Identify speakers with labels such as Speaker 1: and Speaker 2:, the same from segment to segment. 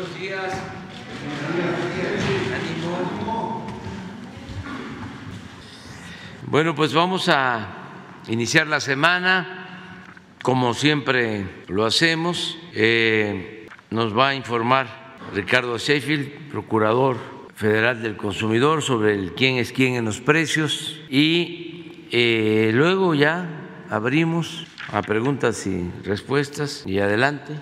Speaker 1: Buenos días. Bueno, pues vamos a iniciar la semana, como siempre lo hacemos. Eh, nos va a informar Ricardo Sheffield, procurador federal del consumidor, sobre el quién es quién en los precios y eh, luego ya abrimos a preguntas y respuestas y adelante.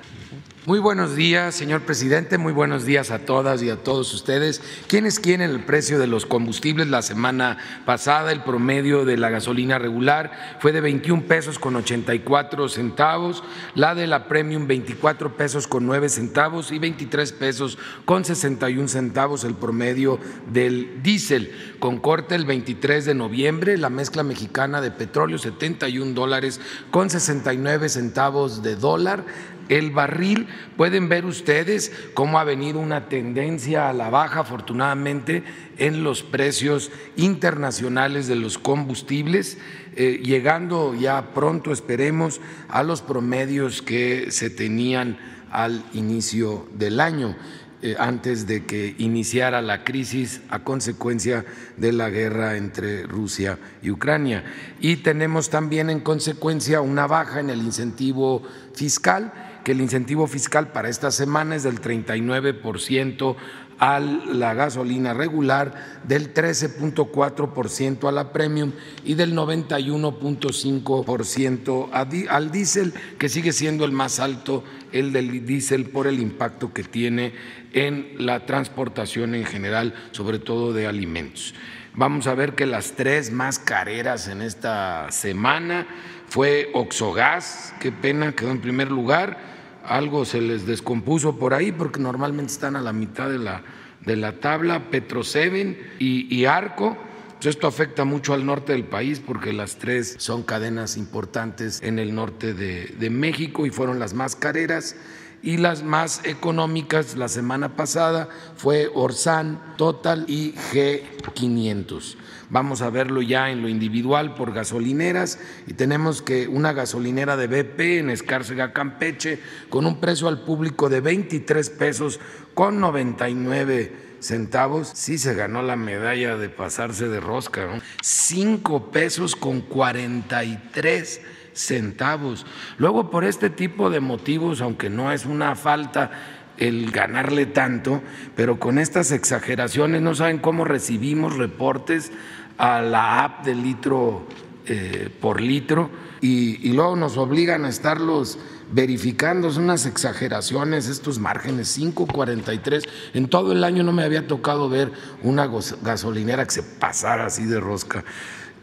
Speaker 2: Muy buenos días, señor presidente. Muy buenos días a todas y a todos ustedes. ¿Quiénes quieren el precio de los combustibles? La semana pasada el promedio de la gasolina regular fue de 21 pesos con 84 centavos, la de la premium 24 pesos con 9 centavos y 23 pesos con 61 centavos el promedio del diésel. Con corte el 23 de noviembre, la mezcla mexicana de petróleo 71 dólares con 69 centavos de dólar el barril. Pueden ver ustedes cómo ha venido una tendencia a la baja, afortunadamente, en los precios internacionales de los combustibles, eh, llegando ya pronto, esperemos, a los promedios que se tenían al inicio del año. Eh, antes de que iniciara la crisis a consecuencia de la guerra entre Rusia y Ucrania. Y tenemos también en consecuencia una baja en el incentivo fiscal el incentivo fiscal para esta semana es del 39% a la gasolina regular, del 13.4% a la premium y del 91.5% al diésel, que sigue siendo el más alto, el del diésel, por el impacto que tiene en la transportación en general, sobre todo de alimentos. Vamos a ver que las tres más careras en esta semana fue Oxogas, qué pena, quedó en primer lugar, algo se les descompuso por ahí porque normalmente están a la mitad de la, de la tabla, Petroseven y, y Arco. Esto afecta mucho al norte del país porque las tres son cadenas importantes en el norte de, de México y fueron las más careras y las más económicas la semana pasada fue Orsan, Total y G500. Vamos a verlo ya en lo individual por gasolineras y tenemos que una gasolinera de BP en Escárcega, Campeche, con un precio al público de 23 pesos con 99 centavos, sí se ganó la medalla de pasarse de rosca, ¿no? 5 pesos con 43 centavos. Luego, por este tipo de motivos, aunque no es una falta el ganarle tanto, pero con estas exageraciones no saben cómo recibimos reportes a la app de litro eh, por litro y, luego nos obligan a estarlos verificando, son unas exageraciones, estos márgenes, 5.43. En todo el año no me había tocado ver una gasolinera que se pasara así de rosca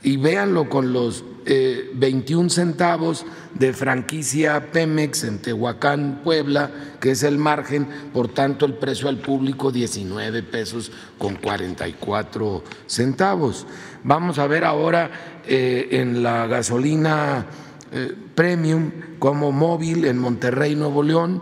Speaker 2: y véanlo con los 21 eh, centavos de franquicia Pemex en Tehuacán, Puebla, que es el margen, por tanto el precio al público 19 pesos con 44 centavos. Vamos a ver ahora eh, en la gasolina eh, premium como móvil en Monterrey, Nuevo León,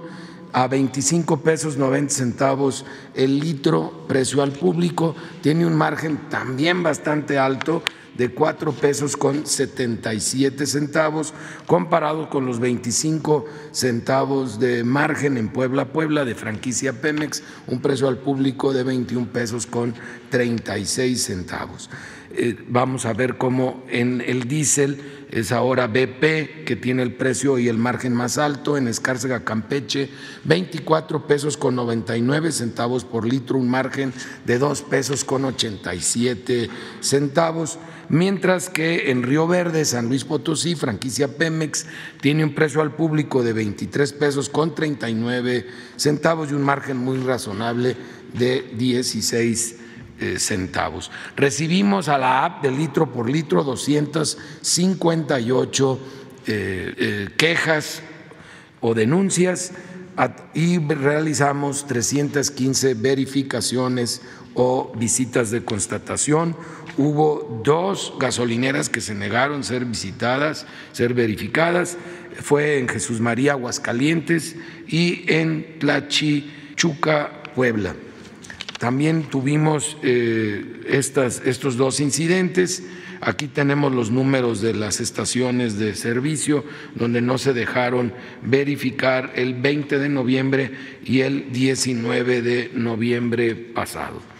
Speaker 2: a 25 pesos 90 centavos el litro, precio al público, tiene un margen también bastante alto de cuatro pesos con 77 centavos, comparado con los 25 centavos de margen en Puebla, Puebla, de franquicia Pemex, un precio al público de 21 pesos con 36 centavos. Eh, vamos a ver cómo en el diésel es ahora BP, que tiene el precio y el margen más alto, en Escárcega, Campeche, 24 pesos con 99 centavos por litro, un margen de 2 pesos con 87 centavos mientras que en Río Verde, San Luis Potosí, franquicia Pemex, tiene un precio al público de 23 pesos con 39 centavos y un margen muy razonable de 16 eh, centavos. Recibimos a la app de litro por litro 258 eh, eh, quejas o denuncias y realizamos 315 verificaciones o visitas de constatación hubo dos gasolineras que se negaron ser visitadas, ser verificadas. Fue en Jesús María, Aguascalientes y en Tlachichuca, Puebla. también tuvimos eh, estas, estos dos incidentes. Aquí tenemos los números de las estaciones de servicio donde no se dejaron verificar el 20 de noviembre y el 19 de noviembre pasado.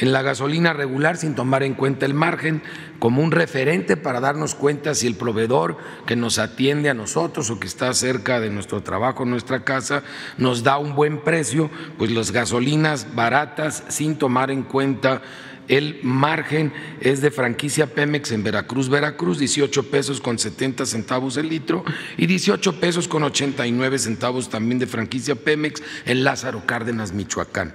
Speaker 2: En la gasolina regular, sin tomar en cuenta el margen, como un referente para darnos cuenta si el proveedor que nos atiende a nosotros o que está cerca de nuestro trabajo, nuestra casa, nos da un buen precio, pues las gasolinas baratas, sin tomar en cuenta el margen es de franquicia Pemex en Veracruz, Veracruz, 18 pesos con 70 centavos el litro y 18 pesos con 89 centavos también de franquicia Pemex en Lázaro Cárdenas, Michoacán.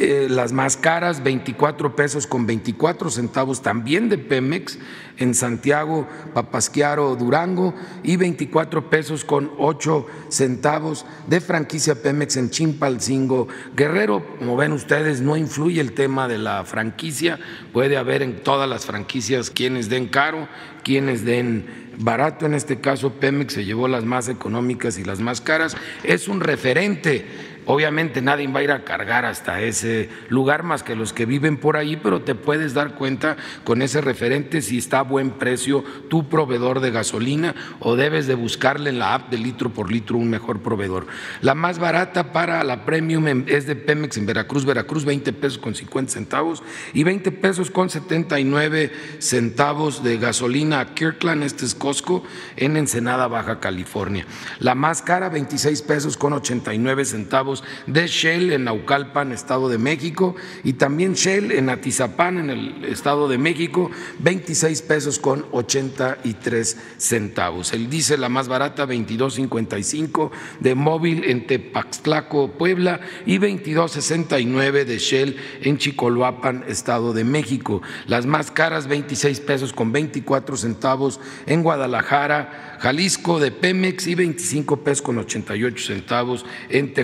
Speaker 2: Eh, las más caras, 24 pesos con 24 centavos también de Pemex en Santiago, Papasquiaro, Durango y 24 pesos con 8 centavos de franquicia Pemex en Chimpalcingo, Guerrero. Como ven ustedes, no influye el tema de la franquicia, puede haber en todas las franquicias quienes den caro, quienes den barato, en este caso Pemex se llevó las más económicas y las más caras, es un referente Obviamente nadie va a ir a cargar hasta ese lugar más que los que viven por ahí, pero te puedes dar cuenta con ese referente si está a buen precio tu proveedor de gasolina o debes de buscarle en la app de litro por litro un mejor proveedor. La más barata para la premium es de Pemex en Veracruz, Veracruz 20 pesos con 50 centavos y 20 pesos con 79 centavos de gasolina a Kirkland, este es Costco, en Ensenada, Baja California. La más cara 26 pesos con 89 centavos de Shell en Naucalpan, Estado de México, y también Shell en Atizapán, en el Estado de México, 26 pesos con 83 centavos. El diésel, la más barata, 22.55 de móvil en Tepaxtlaco, Puebla, y 22.69 de Shell en Chicoloapan, Estado de México. Las más caras, 26 pesos con 24 centavos en Guadalajara, Jalisco de Pemex y 25 pesos con 88 centavos en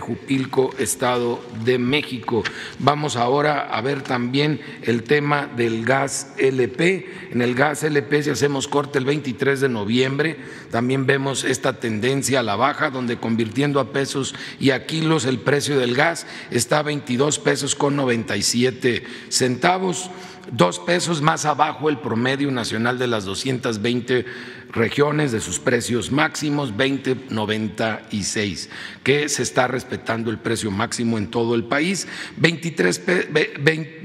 Speaker 2: Estado de México. Vamos ahora a ver también el tema del gas LP. En el gas LP, si hacemos corte el 23 de noviembre, también vemos esta tendencia a la baja, donde convirtiendo a pesos y a kilos el precio del gas está a 22 pesos con 97 centavos dos pesos más abajo el promedio nacional de las 220 regiones de sus precios máximos 2096, que se está respetando el precio máximo en todo el país, 23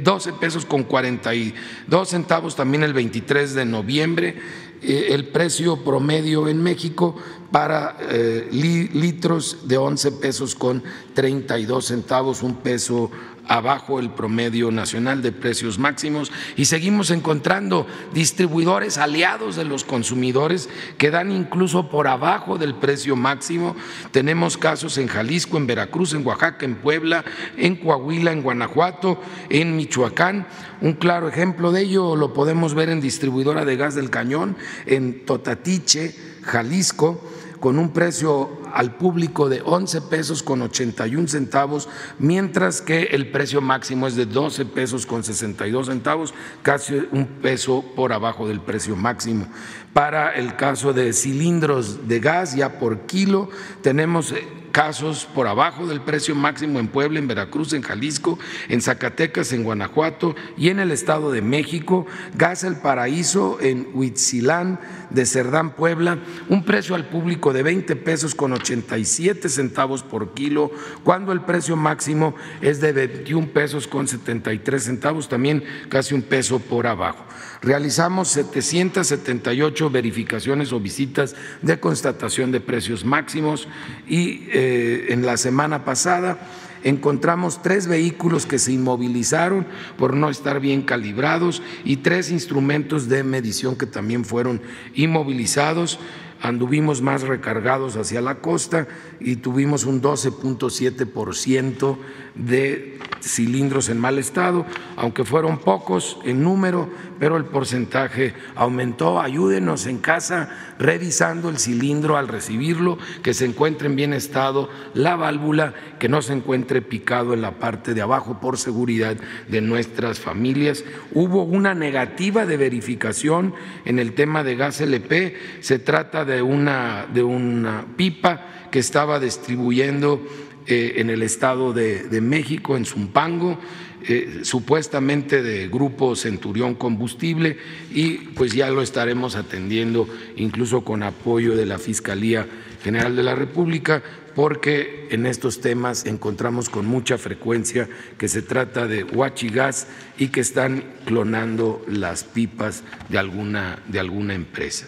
Speaker 2: 12 pesos con 42 centavos también el 23 de noviembre, eh, el precio promedio en México para eh, litros de 11 pesos con 32 centavos, un peso abajo el promedio nacional de precios máximos y seguimos encontrando distribuidores aliados de los consumidores que dan incluso por abajo del precio máximo. Tenemos casos en Jalisco, en Veracruz, en Oaxaca, en Puebla, en Coahuila, en Guanajuato, en Michoacán. Un claro ejemplo de ello lo podemos ver en distribuidora de gas del cañón, en Totatiche, Jalisco con un precio al público de 11 pesos con 81 centavos, mientras que el precio máximo es de 12 pesos con 62 centavos, casi un peso por abajo del precio máximo. Para el caso de cilindros de gas, ya por kilo, tenemos eh, casos por abajo del precio máximo en Puebla, en Veracruz, en Jalisco, en Zacatecas, en Guanajuato y en el Estado de México. Gas El Paraíso en Huitzilán de Cerdán, Puebla, un precio al público de 20 pesos con 87 centavos por kilo, cuando el precio máximo es de 21 pesos con 73 centavos, también casi un peso por abajo. Realizamos 778 verificaciones o visitas de constatación de precios máximos y eh, en la semana pasada encontramos tres vehículos que se inmovilizaron por no estar bien calibrados y tres instrumentos de medición que también fueron inmovilizados. Anduvimos más recargados hacia la costa y tuvimos un 12.7% de cilindros en mal estado, aunque fueron pocos en número, pero el porcentaje aumentó. Ayúdenos en casa revisando el cilindro al recibirlo, que se encuentre en bien estado la válvula, que no se encuentre picado en la parte de abajo por seguridad de nuestras familias. Hubo una negativa de verificación en el tema de gas LP, se trata de una, de una pipa que estaba distribuyendo en el Estado de, México, en Zumpango, eh, supuestamente de Grupo Centurión Combustible, y pues ya lo estaremos atendiendo incluso con apoyo de la Fiscalía General de la República, porque en estos temas encontramos con mucha frecuencia que se trata de huachigas y que están clonando las pipas de alguna, de alguna empresa.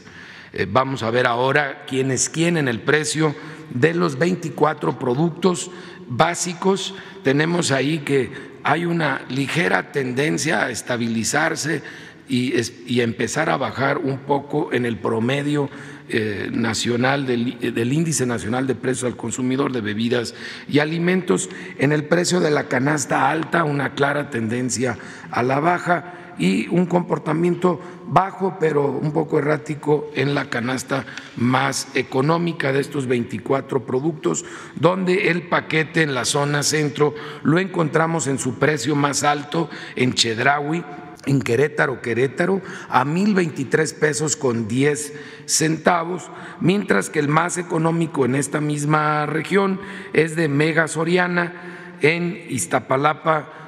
Speaker 2: Eh, vamos a ver ahora quién es quién en el precio de los 24 productos básicos. Tenemos ahí que hay una ligera tendencia a estabilizarse y, y empezar a bajar un poco en el promedio eh, nacional del, índice nacional de precios al consumidor de bebidas y alimentos. En el precio de la canasta alta, una clara tendencia a la baja y un comportamiento bajo, pero un poco errático en la canasta más económica de estos 24 productos, donde el paquete en la zona centro lo encontramos en su precio más alto en Chedraui, en Querétaro, Querétaro, a 1.023 pesos con 10 centavos, mientras que el más económico en esta misma región es de Mega Soriana en Iztapalapa,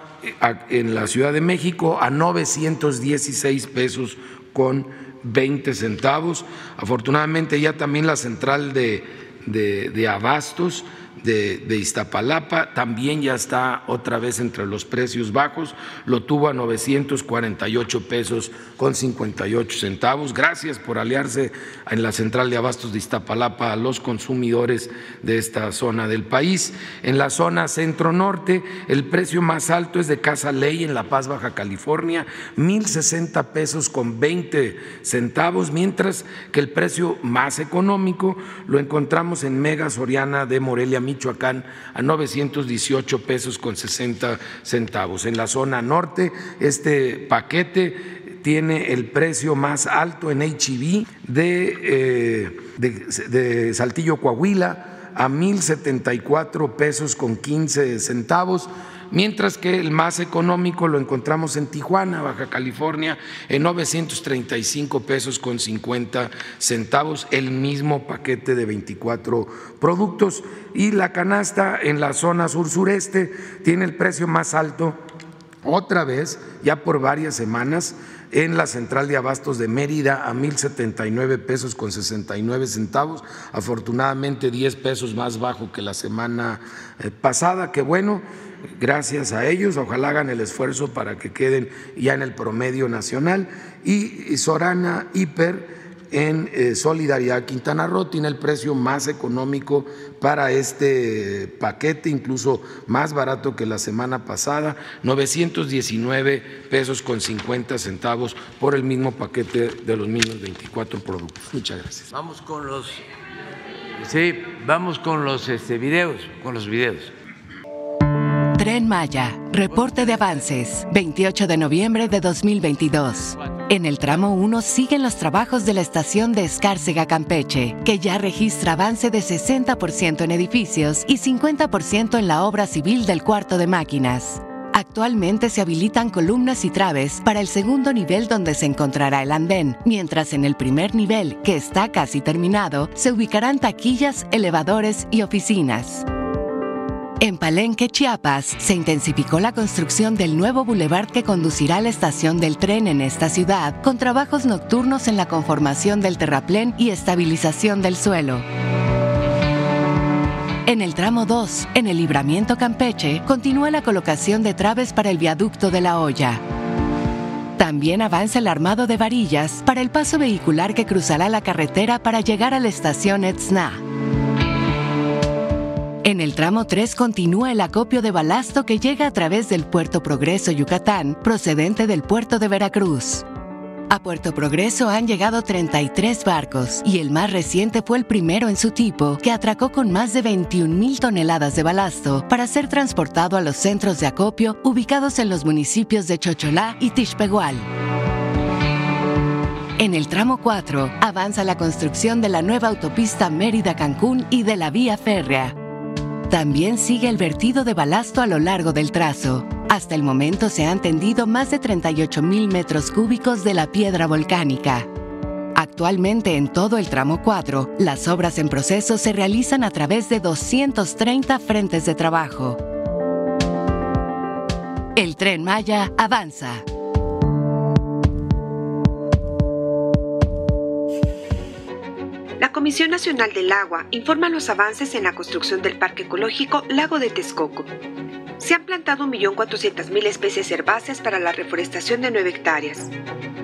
Speaker 2: en la Ciudad de México, a 916 pesos con 20 centavos. Afortunadamente ya también la central de, de, abastos de, Iztapalapa también ya está otra vez entre los precios bajos, lo tuvo a 948 pesos con 58 centavos. Gracias por aliarse en la central de abastos de Iztapalapa a los consumidores de esta zona del país. En la zona centro-norte, el precio más alto es de Casa Ley en La Paz, Baja California, 1.060 pesos con 20 centavos, mientras que el precio más económico lo encontramos en Mega Soriana de Morelia, Michoacán a 918 pesos con 60 centavos. En la zona norte, este paquete tiene el precio más alto en HIV de, eh, de, de Saltillo Coahuila a 1.074 pesos con 15 centavos mientras que el más económico lo encontramos en Tijuana, Baja California, en 935 pesos con 50 centavos, el mismo paquete de 24 productos. Y la canasta en la zona sur-sureste tiene el precio más alto otra vez, ya por varias semanas, en la central de abastos de Mérida a 1.079 pesos con 69 centavos, afortunadamente 10 pesos más bajo que la semana eh, pasada, que bueno, gracias a ellos, ojalá hagan el esfuerzo para que queden ya en el promedio nacional. Y Sorana Hiper en eh, Solidaridad Quintana Roo tiene el precio más económico para este paquete, incluso más barato que la semana pasada, 919 pesos con 50 centavos por el mismo paquete de los mismos 24 productos. Muchas gracias.
Speaker 1: Vamos con los Sí, vamos con los este, videos, con los videos.
Speaker 3: Tren Maya, reporte de avances, 28 de noviembre de 2022. En el tramo 1 siguen los trabajos de la estación de Escárcega Campeche, que ya registra avance de 60% en edificios y 50% en la obra civil del cuarto de máquinas. Actualmente se habilitan columnas y traves para el segundo nivel donde se encontrará el andén, mientras en el primer nivel, que está casi terminado, se ubicarán taquillas, elevadores y oficinas. En Palenque, Chiapas, se intensificó la construcción del nuevo bulevar que conducirá a la estación del tren en esta ciudad, con trabajos nocturnos en la conformación del terraplén y estabilización del suelo. En el tramo 2, en el libramiento Campeche, continúa la colocación de traves para el viaducto de la olla. También avanza el armado de varillas para el paso vehicular que cruzará la carretera para llegar a la estación. En el tramo 3 continúa el acopio de balasto que llega a través del Puerto Progreso Yucatán, procedente del puerto de Veracruz. A Puerto Progreso han llegado 33 barcos y el más reciente fue el primero en su tipo, que atracó con más de 21 mil toneladas de balasto para ser transportado a los centros de acopio ubicados en los municipios de Chocholá y Tishpegual. En el tramo 4 avanza la construcción de la nueva autopista Mérida-Cancún y de la vía férrea. También sigue el vertido de balasto a lo largo del trazo. Hasta el momento se han tendido más de 38 mil metros cúbicos de la piedra volcánica. Actualmente en todo el tramo 4, las obras en proceso se realizan a través de 230 frentes de trabajo. El tren Maya avanza.
Speaker 4: La Comisión Nacional del Agua informa los avances en la construcción del Parque Ecológico Lago de Texcoco. Se han plantado 1.400.000 especies herbáceas para la reforestación de 9 hectáreas.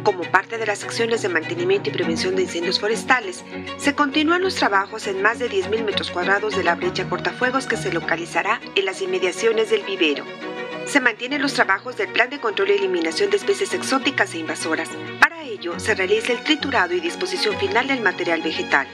Speaker 4: Como parte de las acciones de mantenimiento y prevención de incendios forestales, se continúan los trabajos en más de 10.000 metros cuadrados de la brecha cortafuegos que se localizará en las inmediaciones del vivero. Se mantienen los trabajos del Plan de Control y Eliminación de Especies Exóticas e Invasoras. Para ello, se realiza el triturado y disposición final del material vegetal.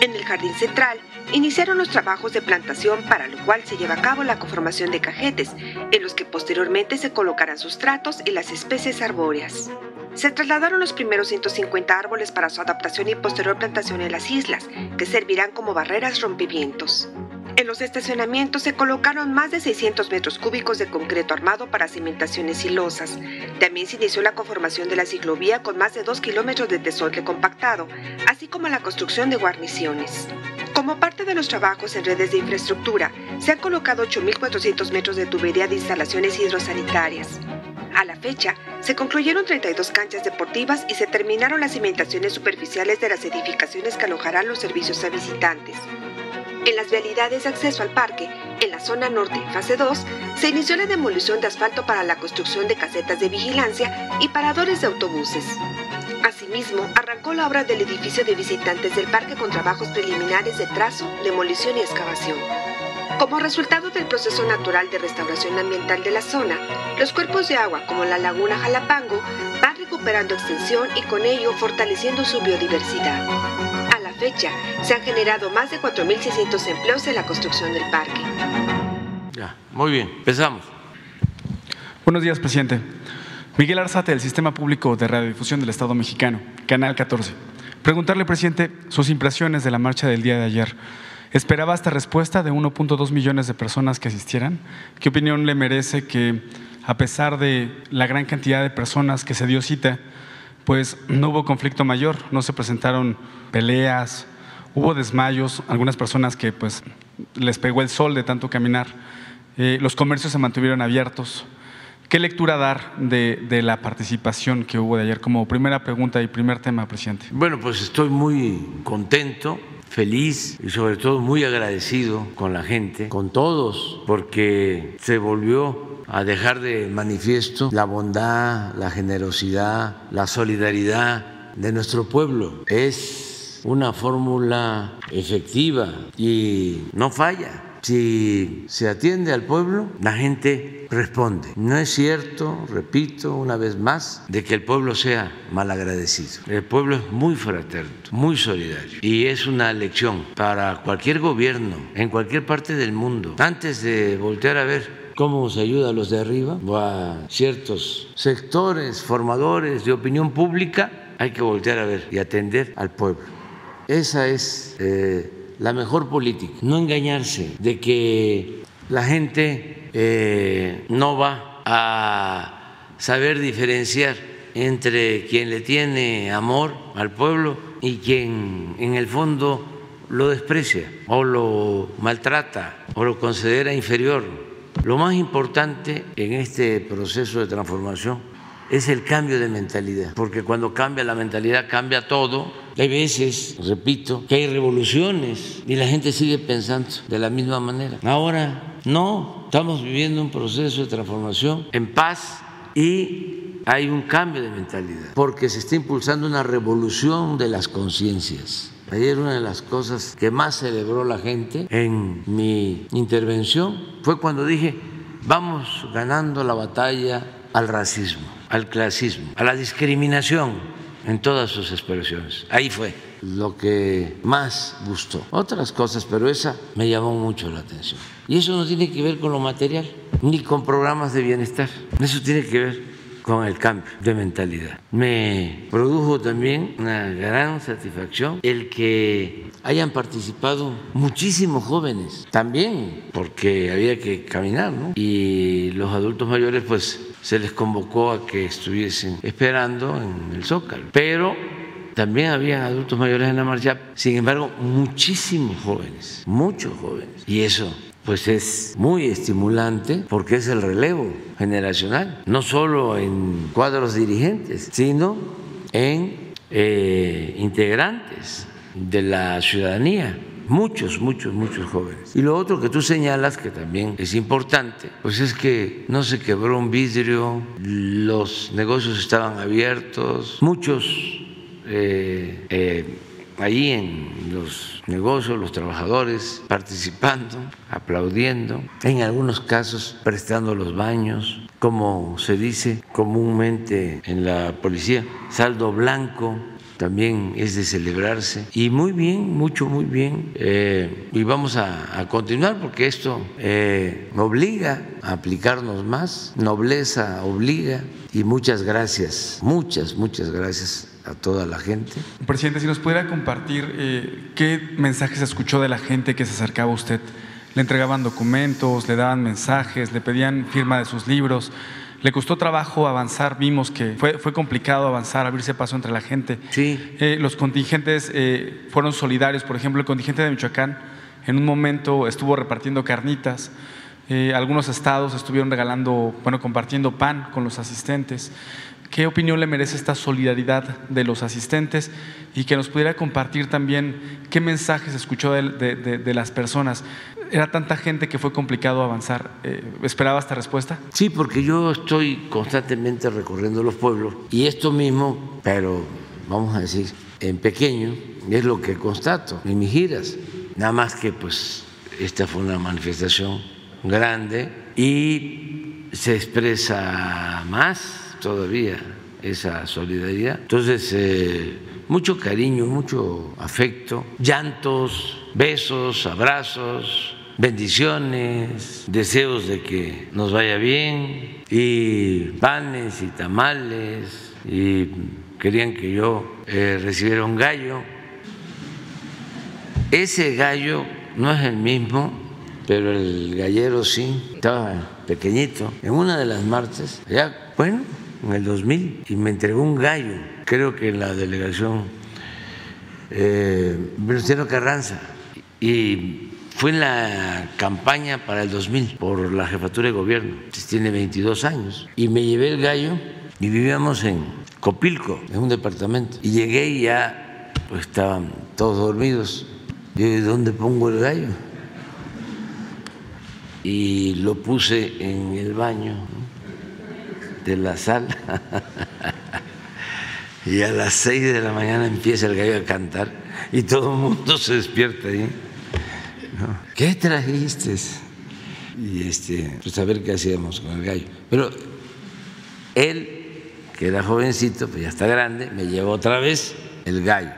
Speaker 4: En el Jardín Central, iniciaron los trabajos de plantación para lo cual se lleva a cabo la conformación de cajetes, en los que posteriormente se colocarán sustratos y las especies arbóreas. Se trasladaron los primeros 150 árboles para su adaptación y posterior plantación en las islas, que servirán como barreras rompevientos. En los estacionamientos se colocaron más de 600 metros cúbicos de concreto armado para cimentaciones silosas. También se inició la conformación de la ciclovía con más de 2 kilómetros de tesontle compactado, así como la construcción de guarniciones. Como parte de los trabajos en redes de infraestructura, se han colocado 8.400 metros de tubería de instalaciones hidrosanitarias. A la fecha, se concluyeron 32 canchas deportivas y se terminaron las cimentaciones superficiales de las edificaciones que alojarán los servicios a visitantes. En las vialidades de acceso al parque, en la zona norte, fase 2, se inició la demolición de asfalto para la construcción de casetas de vigilancia y paradores de autobuses. Asimismo, arrancó la obra del edificio de visitantes del parque con trabajos preliminares de trazo, demolición y excavación. Como resultado del proceso natural de restauración ambiental de la zona, los cuerpos de agua como la laguna Jalapango van recuperando extensión y con ello fortaleciendo su biodiversidad fecha, se han generado más de 4.600 empleos en la construcción del parque.
Speaker 1: Ya, muy bien, empezamos.
Speaker 5: Buenos días, presidente. Miguel Arzate, del Sistema Público de Radiodifusión del Estado Mexicano, Canal 14. Preguntarle, presidente, sus impresiones de la marcha del día de ayer. ¿Esperaba esta respuesta de 1.2 millones de personas que asistieran? ¿Qué opinión le merece que, a pesar de la gran cantidad de personas que se dio cita, pues no hubo conflicto mayor, no se presentaron peleas, hubo desmayos, algunas personas que pues les pegó el sol de tanto caminar, eh, los comercios se mantuvieron abiertos. ¿Qué lectura dar de, de, la participación que hubo de ayer como primera pregunta y primer tema, presidente?
Speaker 1: Bueno, pues estoy muy contento, feliz y sobre todo muy agradecido con la gente, con todos, porque se volvió a dejar de manifiesto la bondad, la generosidad, la solidaridad de nuestro pueblo. Es una fórmula efectiva y no falla. Si se atiende al pueblo, la gente responde. No es cierto, repito una vez más, de que el pueblo sea malagradecido. El pueblo es muy fraterno, muy solidario y es una lección para cualquier gobierno en cualquier parte del mundo. Antes de voltear a ver cómo se ayuda a los de arriba. O a ciertos sectores formadores de opinión pública, hay que voltear a ver y atender al pueblo. Esa es eh, la mejor política, no engañarse de que la gente eh, no va a saber diferenciar entre quien le tiene amor al pueblo y quien en el fondo lo desprecia o lo maltrata o lo considera inferior lo más importante en este proceso de transformación es el cambio de mentalidad, porque cuando cambia la mentalidad cambia todo. Hay veces, repito, que hay revoluciones y la gente sigue pensando de la misma manera. Ahora no, estamos viviendo un proceso de transformación en paz y hay un cambio de mentalidad, porque se está impulsando una revolución de las conciencias. Ayer una de las cosas que más celebró la gente en mi intervención fue cuando dije, vamos ganando la batalla al racismo, al clasismo, a la discriminación en todas sus expresiones. Ahí fue lo que más gustó. Otras cosas, pero esa me llamó mucho la atención. Y eso no tiene que ver con lo material, ni con programas de bienestar. Eso tiene que ver con el cambio de mentalidad. Me produjo también una gran satisfacción el que hayan participado muchísimos jóvenes, también porque había que caminar, ¿no? Y los adultos mayores pues se les convocó a que estuviesen esperando en el Zócalo. Pero también habían adultos mayores en la marcha, sin embargo, muchísimos jóvenes, muchos jóvenes. Y eso pues es muy estimulante porque es el relevo generacional, no solo en cuadros dirigentes, sino en eh, integrantes de la ciudadanía muchos, muchos, muchos jóvenes. Y lo otro que tú señalas, que también es importante, pues es que no se quebró un vidrio, los negocios estaban abiertos, muchos eh, eh, ahí en los negocios, los trabajadores participando, aplaudiendo, en algunos casos prestando los baños, como se dice comúnmente en la policía, saldo blanco también es de celebrarse. Y muy bien, mucho, muy bien. Eh, y vamos a, continuar porque esto eh, obliga a aplicarnos más, nobleza obliga. Y muchas gracias, muchas, muchas gracias a toda la gente.
Speaker 5: Presidente, si nos pudiera compartir eh, qué mensajes escuchó de la gente que se acercaba a usted. Le entregaban documentos, le daban mensajes, le pedían firma de sus libros. Le costó trabajo avanzar, vimos que fue, fue complicado avanzar, abrirse paso entre la gente.
Speaker 1: Sí.
Speaker 5: Eh, los contingentes eh, fueron solidarios, por ejemplo, el contingente de Michoacán en un momento estuvo repartiendo carnitas. Eh, algunos estados estuvieron regalando, bueno, compartiendo pan con los asistentes. ¿Qué opinión le merece esta solidaridad de los asistentes y que nos pudiera compartir también qué mensajes escuchó de, de las personas? Era tanta gente que fue complicado avanzar. Eh, ¿Esperaba esta respuesta?
Speaker 1: Sí, porque yo estoy constantemente recorriendo los pueblos y esto mismo, pero vamos a decir, en pequeño, es lo que constato en mis giras. Nada más que pues esta fue una manifestación grande y se expresa más todavía esa solidaridad. Entonces, eh, mucho cariño, mucho afecto, llantos, besos, abrazos, bendiciones, deseos de que nos vaya bien y panes y tamales y querían que yo eh, recibiera un gallo. Ese gallo no es el mismo, pero el gallero sí, estaba pequeñito. En una de las marchas, ya, bueno, en el 2000, y me entregó un gallo, creo que en la delegación eh, Venustiano Carranza. Y fue en la campaña para el 2000 por la jefatura de gobierno, tiene 22 años, y me llevé el gallo y vivíamos en Copilco, en un departamento, y llegué y ya pues, estaban todos dormidos. Yo, ¿dónde pongo el gallo? Y lo puse en el baño de la sala. y a las seis de la mañana empieza el gallo a cantar y todo el mundo se despierta ahí. ¿Qué trajiste? Y este, pues a ver qué hacíamos con el gallo. Pero él, que era jovencito, pues ya está grande, me llevó otra vez el gallo.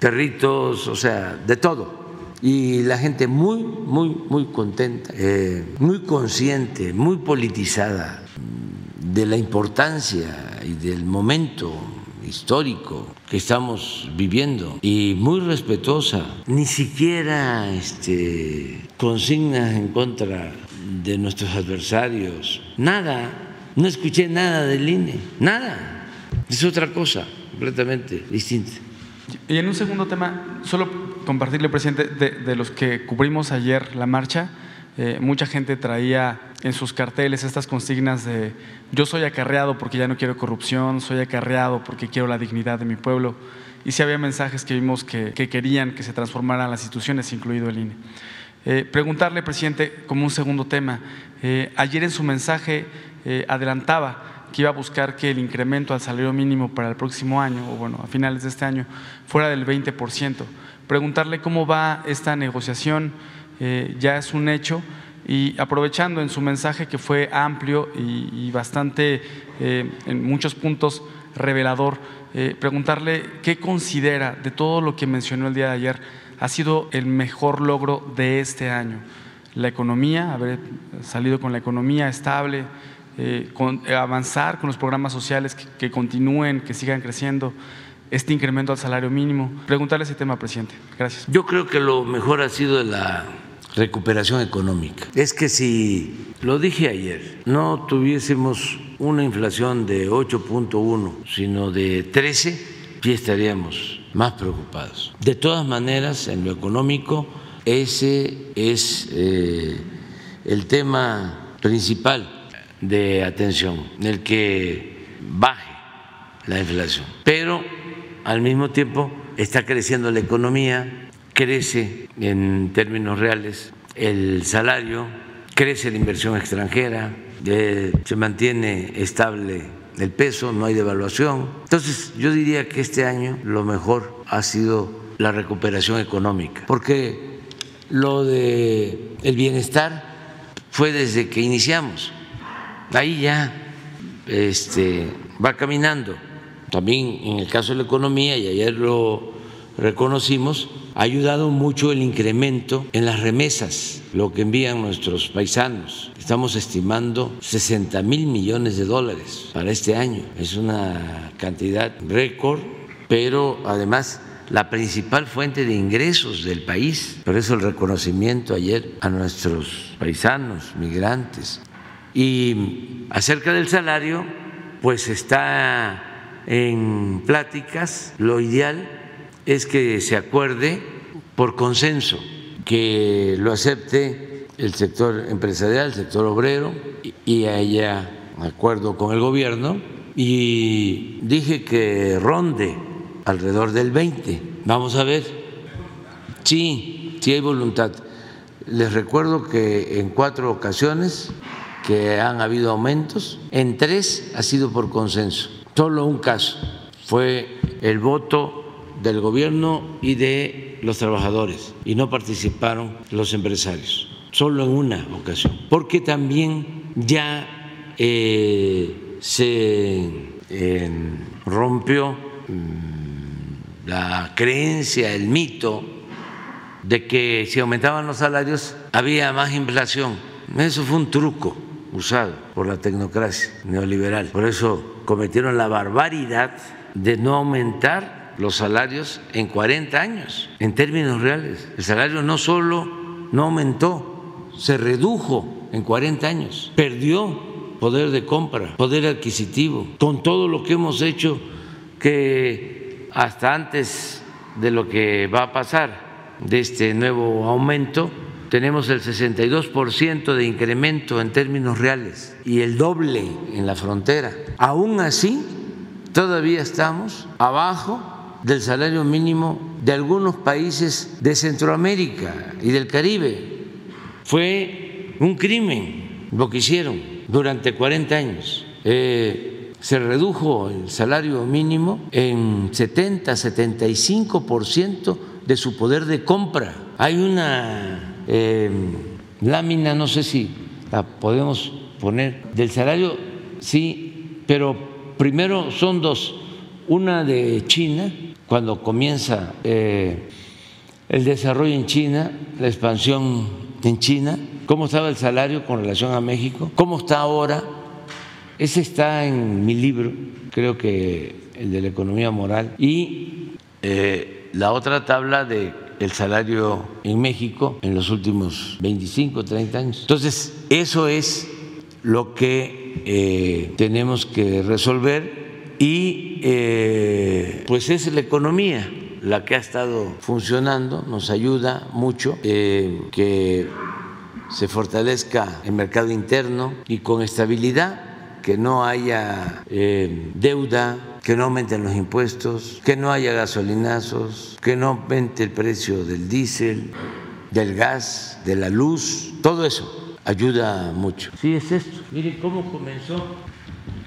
Speaker 1: perritos, o sea, de todo. Y la gente muy, muy, muy contenta, eh, muy consciente, muy politizada de la importancia y del momento histórico que estamos viviendo y muy respetuosa. Ni siquiera este, consignas en contra de nuestros adversarios. Nada. No escuché nada del INE. Nada. Es otra cosa completamente distinta.
Speaker 5: Y en un segundo tema, solo compartirle, presidente, de los que cubrimos ayer la marcha eh, mucha gente traía en sus carteles estas consignas de yo soy acarreado porque ya no quiero corrupción, soy acarreado porque quiero la dignidad de mi pueblo. Y sí había mensajes que vimos que, querían que se transformaran las instituciones, incluido el INE. Eh, preguntarle, presidente, como un segundo tema, eh, ayer en su mensaje adelantaba que iba a buscar que el incremento al salario mínimo para el próximo año, o bueno, a finales de este año, fuera del 20%. Preguntarle cómo va esta negociación eh, ya es un hecho y aprovechando en su mensaje que fue amplio y, bastante, eh, en muchos puntos, revelador, eh, preguntarle qué considera de todo lo que mencionó el día de ayer ha sido el mejor logro de este año. La economía, haber salido con la economía estable, avanzar con los programas sociales que, que continúen, que sigan creciendo, este incremento al salario mínimo. Preguntarle ese tema, presidente. Gracias.
Speaker 1: Yo creo que lo mejor ha sido la recuperación económica. Es que si lo dije ayer, no tuviésemos una inflación de 8.1, sino de 13, ya estaríamos más preocupados. De todas maneras, en lo económico, ese es eh, el tema principal de atención, el que baje la inflación. Pero al mismo tiempo está creciendo la economía, crece en términos reales el salario, crece la inversión extranjera, eh, se mantiene estable el peso, no hay devaluación. Entonces yo diría que este año lo mejor ha sido la recuperación económica, porque lo de el bienestar fue desde que iniciamos. Ahí ya este, va caminando. También en el caso de la economía, y ayer lo reconocimos, ha ayudado mucho el incremento en las remesas, lo que envían nuestros paisanos. Estamos estimando 60 mil millones de dólares para este año. Es una cantidad récord, pero además la principal fuente de ingresos del país. Por eso el reconocimiento ayer a nuestros paisanos, migrantes. Y acerca del salario, pues está en pláticas. Lo ideal es que se acuerde por consenso, que lo acepte el sector empresarial, el sector obrero, y haya acuerdo con el gobierno. Y dije que ronde alrededor del 20. Vamos a ver. Sí, sí hay voluntad. Les recuerdo que en cuatro ocasiones que han habido aumentos, en tres ha sido por consenso. Solo un caso fue el voto del gobierno y de los trabajadores y no participaron los empresarios, solo en una ocasión, porque también ya eh, se eh, rompió mm, la creencia, el mito de que si aumentaban los salarios había más inflación. Eso fue un truco usado por la tecnocracia neoliberal. Por eso cometieron la barbaridad de no aumentar los salarios en 40 años, en términos reales. El salario no solo no aumentó, se redujo en 40 años, perdió poder de compra, poder adquisitivo, con todo lo que hemos hecho que hasta antes de lo que va a pasar, de este nuevo aumento, tenemos el 62% de incremento en términos reales y el doble en la frontera. Aún así, todavía estamos abajo del salario mínimo de algunos países de Centroamérica y del Caribe. Fue un crimen lo que hicieron durante 40 años. Eh, se redujo el salario mínimo en 70, 75% de su poder de compra. Hay una eh, lámina, no sé si la podemos poner, del salario, sí, pero primero son dos, una de China, cuando comienza eh, el desarrollo en China, la expansión en China, cómo estaba el salario con relación a México, cómo está ahora. Ese está en mi libro, creo que el de la economía moral, y eh, la otra tabla de el salario en México en los últimos 25, 30 años. Entonces, eso es lo que eh, tenemos que resolver y eh, pues es la economía la que ha estado funcionando, nos ayuda mucho eh, que se fortalezca el mercado interno y con estabilidad, que no haya eh, deuda, que no aumenten los impuestos, que no haya gasolinazos, que no aumente el precio del diésel, del gas, de la luz, todo eso ayuda mucho. Sí, es esto. Miren cómo comenzó.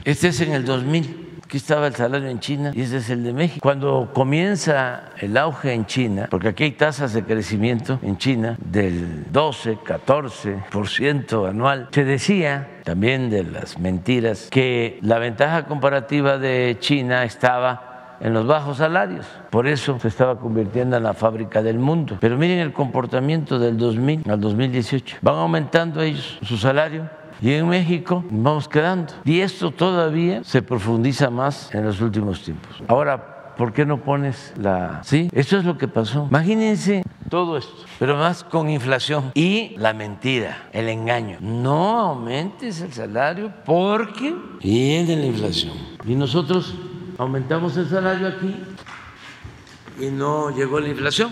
Speaker 1: Este es en el 2000 Aquí estaba el salario en China y ese es el de México. Cuando comienza el auge en China, porque aquí hay tasas de crecimiento en China del 12, 14% anual, se decía también de las mentiras que la ventaja comparativa de China estaba en los bajos salarios. Por eso se estaba convirtiendo en la fábrica del mundo. Pero miren el comportamiento del 2000 al 2018. Van aumentando ellos su salario y en México vamos quedando. Y esto todavía se profundiza más en los últimos tiempos. Ahora, ¿por qué no pones la... Sí, esto es lo que pasó. Imagínense todo esto, pero más con inflación y la mentira, el engaño. No aumentes el salario porque viene la inflación. Y nosotros aumentamos el salario aquí y no llegó la inflación.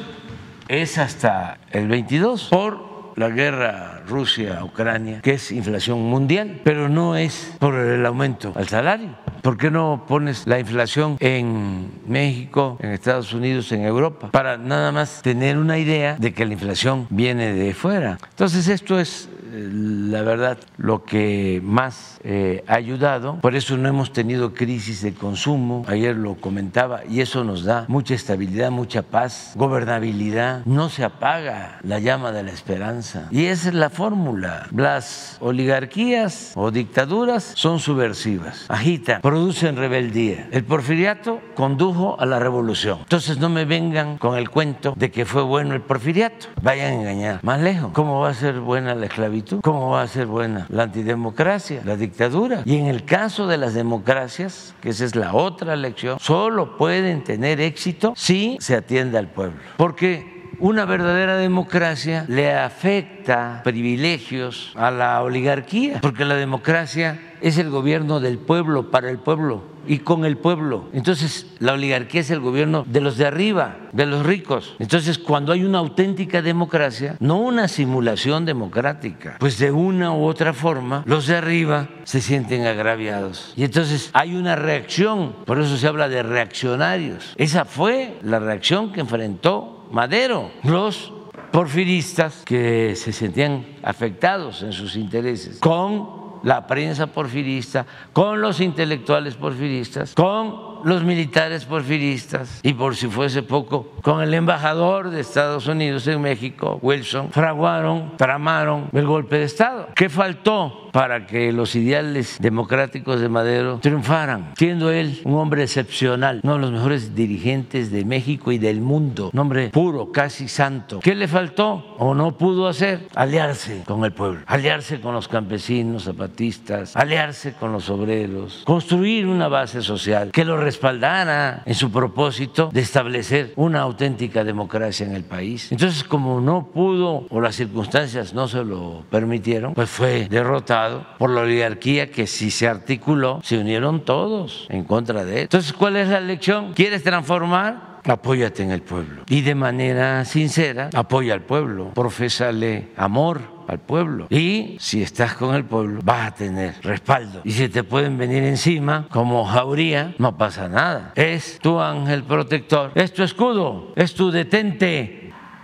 Speaker 1: Es hasta el 22 por la guerra Rusia-Ucrania, que es inflación mundial, pero no es por el aumento al salario. ¿Por qué no pones la inflación en México, en Estados Unidos, en Europa? Para nada más tener una idea de que la inflación viene de fuera. Entonces esto es la verdad, lo que más eh, ha ayudado. Por eso no hemos tenido crisis de consumo. Ayer lo comentaba y eso nos da mucha estabilidad, mucha paz, gobernabilidad. No se apaga la llama de la esperanza. Y esa es la fórmula. Las oligarquías o dictaduras son subversivas, agitan, producen rebeldía. El porfiriato condujo a la revolución. Entonces no me vengan con el cuento de que fue bueno el porfiriato. Vayan a engañar. Más lejos. ¿Cómo va a ser buena la esclavitud? ¿Cómo va a ser buena la antidemocracia, la dictadura? Y en el caso de las democracias, que esa es la otra lección, solo pueden tener éxito si se atiende al pueblo. Porque una verdadera democracia le afecta privilegios a la oligarquía, porque la democracia es el gobierno del pueblo, para el pueblo y con el pueblo. Entonces, la oligarquía es el gobierno de los de arriba, de los ricos. Entonces, cuando hay una auténtica democracia, no una simulación democrática, pues de una u otra forma, los de arriba se sienten agraviados. Y entonces hay una reacción, por eso se habla de reaccionarios. Esa fue la reacción que enfrentó Madero. Los porfiristas que se sentían afectados en sus intereses con la prensa porfirista, con los intelectuales porfiristas, con los militares porfiristas y por si fuese poco, con el embajador de Estados Unidos en México, Wilson, fraguaron, tramaron el golpe de Estado. ¿Qué faltó para que los ideales democráticos de Madero triunfaran? Siendo él un hombre excepcional, uno de los mejores dirigentes de México y del mundo, un hombre puro, casi santo. ¿Qué le faltó o no pudo hacer? Aliarse con el pueblo, aliarse con los campesinos, zapatistas, aliarse con los obreros, construir una base social que lo respaldara en su propósito de establecer una auténtica democracia en el país. Entonces, como no pudo o las circunstancias no se lo permitieron, pues fue derrotado por la oligarquía que si se articuló, se unieron todos en contra de él. Entonces, ¿cuál es la lección? ¿Quieres transformar? Apóyate en el pueblo. Y de manera sincera, apoya al pueblo, profésale amor al pueblo. Y si estás con el pueblo, vas a tener respaldo. Y si te pueden venir encima, como jauría, no pasa nada. Es tu ángel protector, es tu escudo, es tu detente.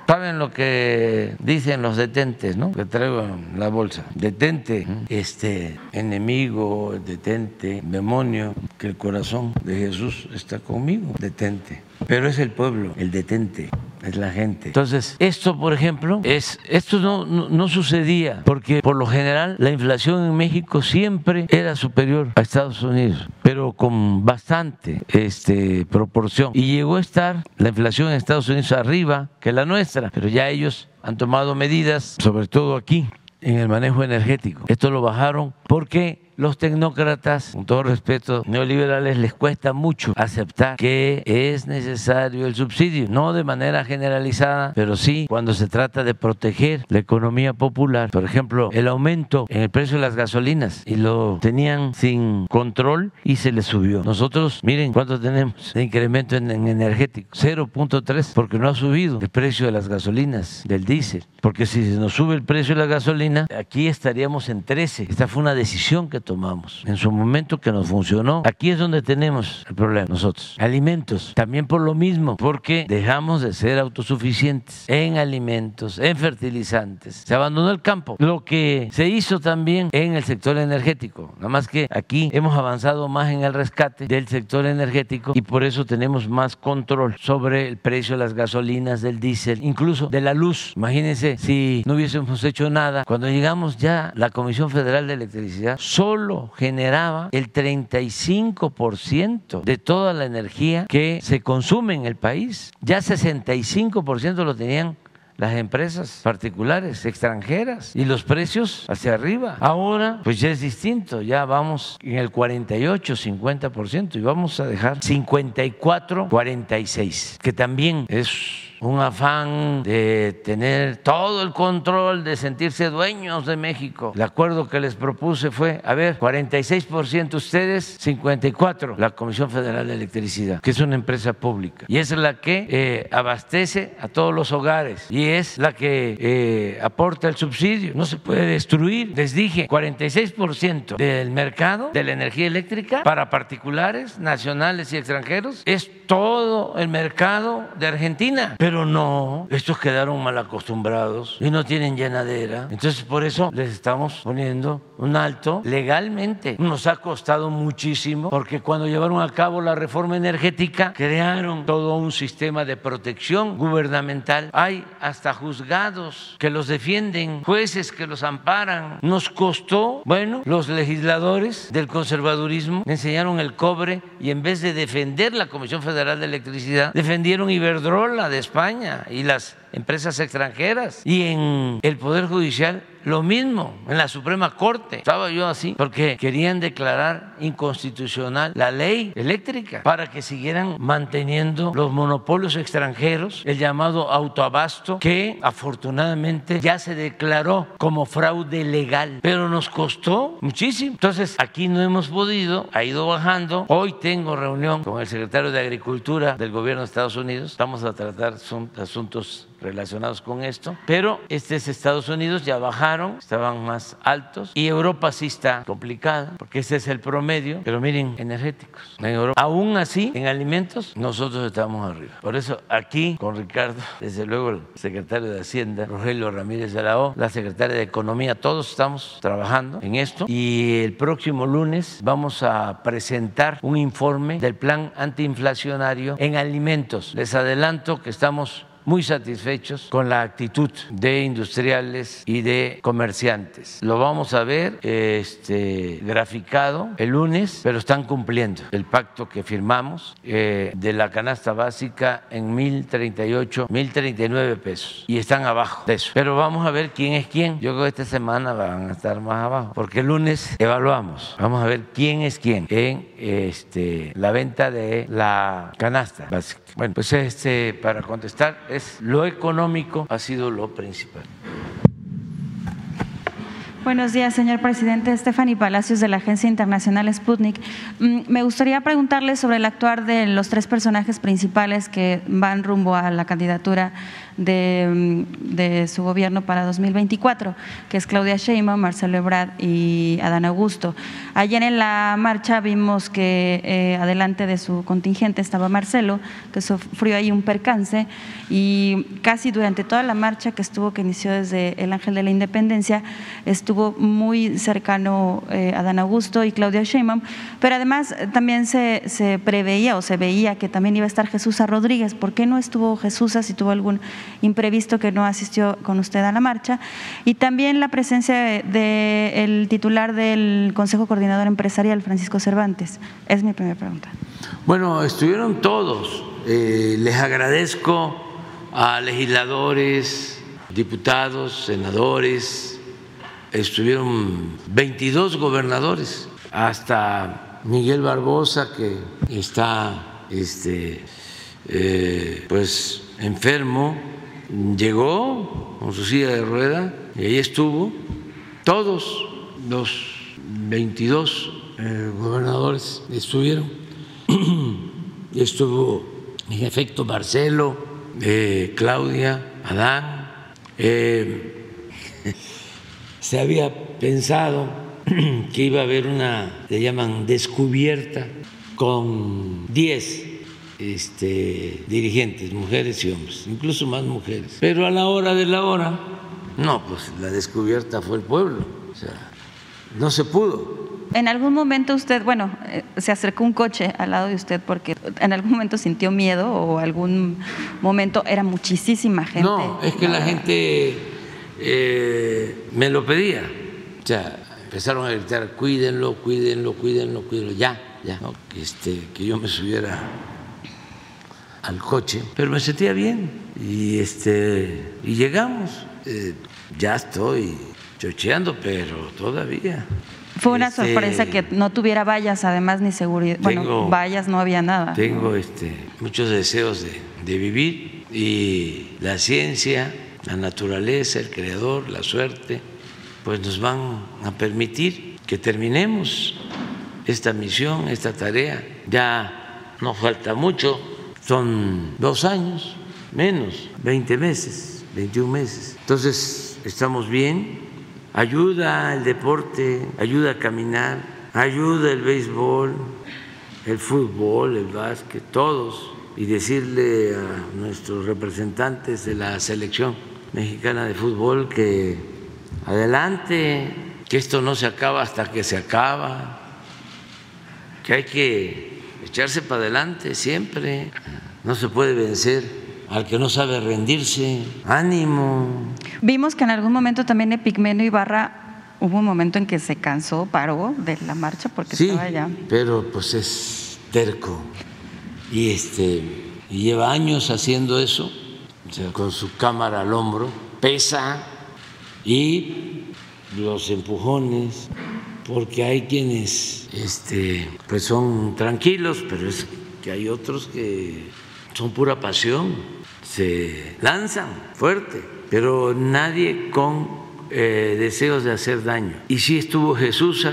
Speaker 1: ¿Saben lo que dicen los detentes, no? Que traigo la bolsa. Detente, este enemigo, detente, demonio, que el corazón de Jesús está conmigo. Detente. Pero es el pueblo, el detente es la gente. Entonces, esto, por ejemplo, es esto no, no, sucedía porque por lo general la inflación en México siempre era superior a Estados Unidos, pero con bastante este, proporción. Y llegó a estar la inflación en Estados Unidos arriba que la nuestra, pero ya ellos han tomado medidas, sobre todo aquí, en el manejo energético. Esto lo bajaron porque los tecnócratas, con todo respeto, neoliberales, les cuesta mucho aceptar que es necesario el subsidio, no de manera generalizada, pero sí cuando se trata de proteger la economía popular. Por ejemplo, el aumento en el precio de las gasolinas y lo tenían sin control y se les subió. Nosotros, miren cuánto tenemos de incremento en, energético, 0.3, porque no ha subido el precio de las gasolinas, del diésel, porque si se nos sube el precio de la gasolina, aquí estaríamos en 13. Esta fue una decisión que tomamos en su momento que nos funcionó. Aquí es donde tenemos el problema nosotros. Alimentos, también por lo mismo, porque dejamos de ser autosuficientes en alimentos, en fertilizantes. Se abandonó el campo. Lo que se hizo también en el sector energético. Nada más que aquí hemos avanzado más en el rescate del sector energético y por eso tenemos más control sobre el precio de las gasolinas, del diésel, incluso de la luz. Imagínense si no hubiésemos hecho nada. Cuando llegamos ya la Comisión Federal de Electricidad, solo generaba el 35% de toda la energía que se consume en el país. Ya 65% lo tenían las empresas particulares, extranjeras, y los precios hacia arriba. Ahora, pues ya es distinto, ya vamos en el 48, 50% y vamos a dejar 54, 46, que también es un afán de tener todo el control, de sentirse dueños de México. El acuerdo que les propuse fue, a ver, 46% ustedes, 54% la Comisión Federal de Electricidad, que es una empresa pública. Y es la que eh, abastece a todos los hogares y es la que eh, aporta el subsidio. No se puede destruir. Les dije, 46% del mercado de la energía eléctrica para particulares, nacionales y extranjeros es todo el mercado de Argentina. Pero no, estos quedaron mal acostumbrados y no tienen llenadera. Entonces por eso les estamos poniendo un alto legalmente. Nos ha costado muchísimo porque cuando llevaron a cabo la reforma energética crearon todo un sistema de protección gubernamental. Hay hasta juzgados que los defienden, jueces que los amparan. Nos costó, bueno, los legisladores del conservadurismo enseñaron el cobre y en vez de defender la Comisión Federal de Electricidad, defendieron Iberdrola de España y las empresas extranjeras. Y en el Poder Judicial lo mismo, en la Suprema Corte. Estaba yo así, porque querían declarar inconstitucional la ley eléctrica para que siguieran manteniendo los monopolios extranjeros, el llamado autoabasto, que afortunadamente ya se declaró como fraude legal, pero nos costó muchísimo. Entonces, aquí no hemos podido, ha ido bajando. Hoy tengo reunión con el secretario de Agricultura del gobierno de Estados Unidos. Estamos a tratar asuntos relacionados con esto, pero este es Estados Unidos, ya bajaron, estaban más altos y Europa sí está complicada, porque ese es el promedio, pero miren, energéticos. En Europa, aún así, en alimentos, nosotros estamos arriba. Por eso aquí con Ricardo, desde luego el secretario de Hacienda, Rogelio Ramírez de la O, la secretaria de Economía, todos estamos trabajando en esto y el próximo lunes vamos a presentar un informe del plan antiinflacionario en alimentos. Les adelanto que estamos muy satisfechos con la actitud de industriales y de comerciantes. Lo vamos a ver este, graficado el lunes, pero están cumpliendo el pacto que firmamos eh, de la canasta básica en 1.038, 1.039 pesos y están abajo de eso. Pero vamos a ver quién es quién. Yo creo que esta semana van a estar más abajo, porque el lunes evaluamos. Vamos a ver quién es quién en este, la venta de la canasta básica. Bueno, pues este, para contestar, es lo económico ha sido lo principal.
Speaker 6: Buenos días, señor presidente. Stephanie Palacios de la Agencia Internacional Sputnik. Mm, me gustaría preguntarle sobre el actuar de los tres personajes principales que van rumbo a la candidatura de, su gobierno para 2024, que es Claudia Sheinbaum, Marcelo Ebrard y Adán Augusto. Ayer en la marcha vimos que eh, adelante de su contingente estaba Marcelo, que sufrió ahí un percance y casi durante toda la marcha que estuvo, que inició desde el Ángel de la Independencia, estuvo muy cercano eh, Adán Augusto y Claudia Sheinbaum, pero además también se, se preveía o se veía que también iba a estar Jesús Rodríguez. ¿Por qué no estuvo Jesús si tuvo algún imprevisto que no asistió con usted a la marcha, y también la presencia del titular del Consejo Coordinador Empresarial, Francisco Cervantes. Es mi primera pregunta.
Speaker 1: Bueno, estuvieron todos. Eh, les agradezco a legisladores, diputados, senadores, estuvieron 22 gobernadores, hasta Miguel Barbosa, que está este, eh, pues enfermo, llegó con su silla de rueda y ahí estuvo. Todos los 22 eh, gobernadores estuvieron. Estuvo en efecto Marcelo, eh, Claudia, Adán. Eh, se había pensado que iba a haber una, le llaman descubierta, con 10 este, dirigentes, mujeres y hombres, incluso más mujeres. Pero a la hora de la hora, no, pues la descubierta fue el pueblo. O sea, no se pudo.
Speaker 6: En algún momento usted, bueno, eh, se acercó un coche al lado de usted porque en algún momento sintió miedo o algún momento era muchísima gente.
Speaker 1: No, es que la gente eh, me lo pedía. O sea, empezaron a gritar, cuídenlo, cuídenlo, cuídenlo, cuídenlo, ya, ya. Este, que yo me subiera al coche, pero me sentía bien y este y llegamos. Eh, ya estoy chocheando, pero todavía.
Speaker 6: Fue una
Speaker 1: Este,
Speaker 6: sorpresa que no tuviera vallas, además, ni seguridad. bueno,
Speaker 1: Tengo-
Speaker 6: vallas no había nada.
Speaker 1: Tengo este, muchos deseos de, de vivir y la ciencia, la naturaleza, el creador, la suerte, pues nos van a permitir que terminemos esta misión, esta tarea. Ya no falta mucho, son dos años, menos, 20 meses, 21 meses. Entonces, estamos bien, ayuda el deporte, ayuda a caminar, ayuda el béisbol, el fútbol, el básquet, todos, y decirle a nuestros representantes de la selección mexicana de fútbol que adelante, que esto no se acaba hasta que se acaba, que hay que echarse para adelante siempre, no se puede vencer al que no sabe rendirse, ánimo.
Speaker 6: Vimos que en algún momento también Epigmenio Ibarra hubo un momento en que se cansó, paró de la marcha porque
Speaker 1: Sí,
Speaker 6: estaba ya.
Speaker 1: pero pues es terco y este y lleva años haciendo eso, o sea, con su cámara al hombro, pesa y los empujones, porque hay quienes este pues son tranquilos, pero es que hay otros que son pura pasión, se lanzan fuerte, pero nadie con eh, deseos de hacer daño. Y sí estuvo Jesús,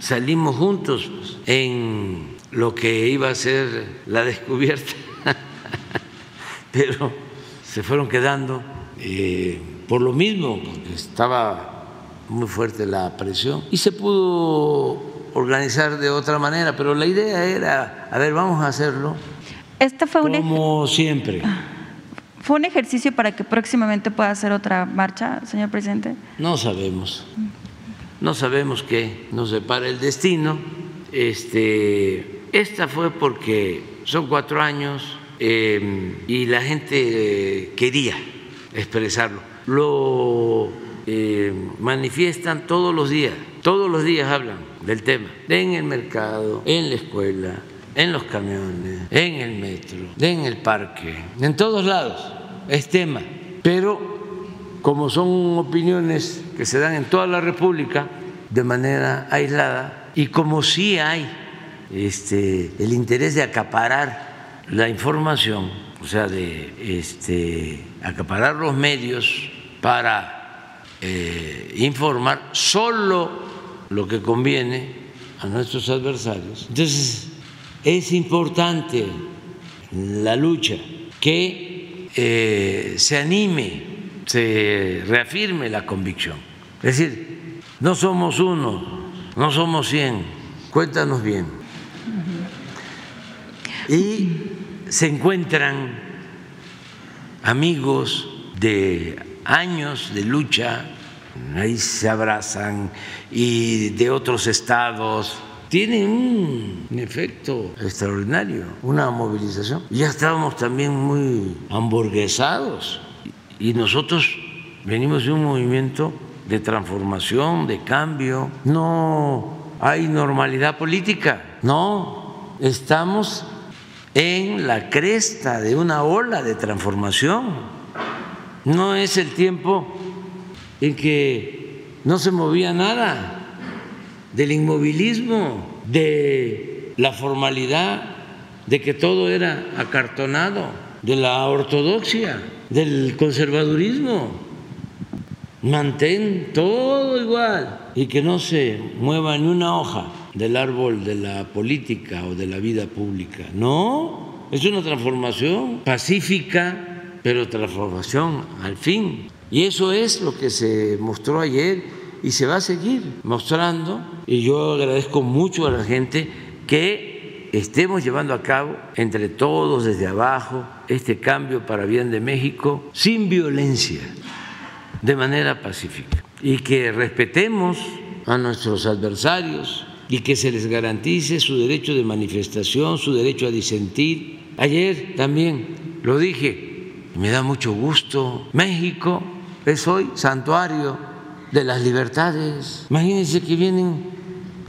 Speaker 1: salimos juntos en lo que iba a ser la descubierta, pero se fueron quedando eh, por lo mismo, porque estaba muy fuerte la presión y se pudo organizar de otra manera, pero la idea era, a ver, vamos a hacerlo
Speaker 6: Este fue un,
Speaker 1: como siempre.
Speaker 6: fue un ejercicio para que próximamente pueda hacer otra marcha, señor presidente.
Speaker 1: No sabemos, no sabemos qué nos depara el destino. Este, esta fue porque son cuatro años eh, y la gente eh, quería expresarlo. Lo eh, manifiestan todos los días, todos los días hablan del tema, en el mercado, en la escuela, en los camiones, en el metro, en el parque, en todos lados es tema. Pero como son opiniones que se dan en toda la República de manera aislada y como sí hay este, el interés de acaparar la información, o sea, de este, acaparar los medios para eh, informar solo lo que conviene a nuestros adversarios. Entonces, es importante la lucha que eh, se anime, se reafirme la convicción. Es decir, no somos uno, no somos cien, cuéntanos bien. Y se encuentran amigos de años de lucha, ahí se abrazan y de otros estados. Tiene un efecto extraordinario, una movilización. Ya estábamos también muy hamburguesados y nosotros venimos de un movimiento de transformación, de cambio. No hay normalidad política, no, estamos en la cresta de una ola de transformación. No es el tiempo en que no se movía nada del inmovilismo, de la formalidad, de que todo era acartonado, de la ortodoxia, del conservadurismo. Mantén todo igual y que no se mueva ni una hoja del árbol de la política o de la vida pública. No, es una transformación pacífica, pero transformación al fin. Y eso es lo que se mostró ayer y se va a seguir mostrando. Y yo agradezco mucho a la gente que estemos llevando a cabo entre todos desde abajo este cambio para bien de México sin violencia, de manera pacífica. Y que respetemos a nuestros adversarios y que se les garantice su derecho de manifestación, su derecho a disentir. Ayer también lo dije, me da mucho gusto, México es hoy santuario de las libertades. Imagínense que vienen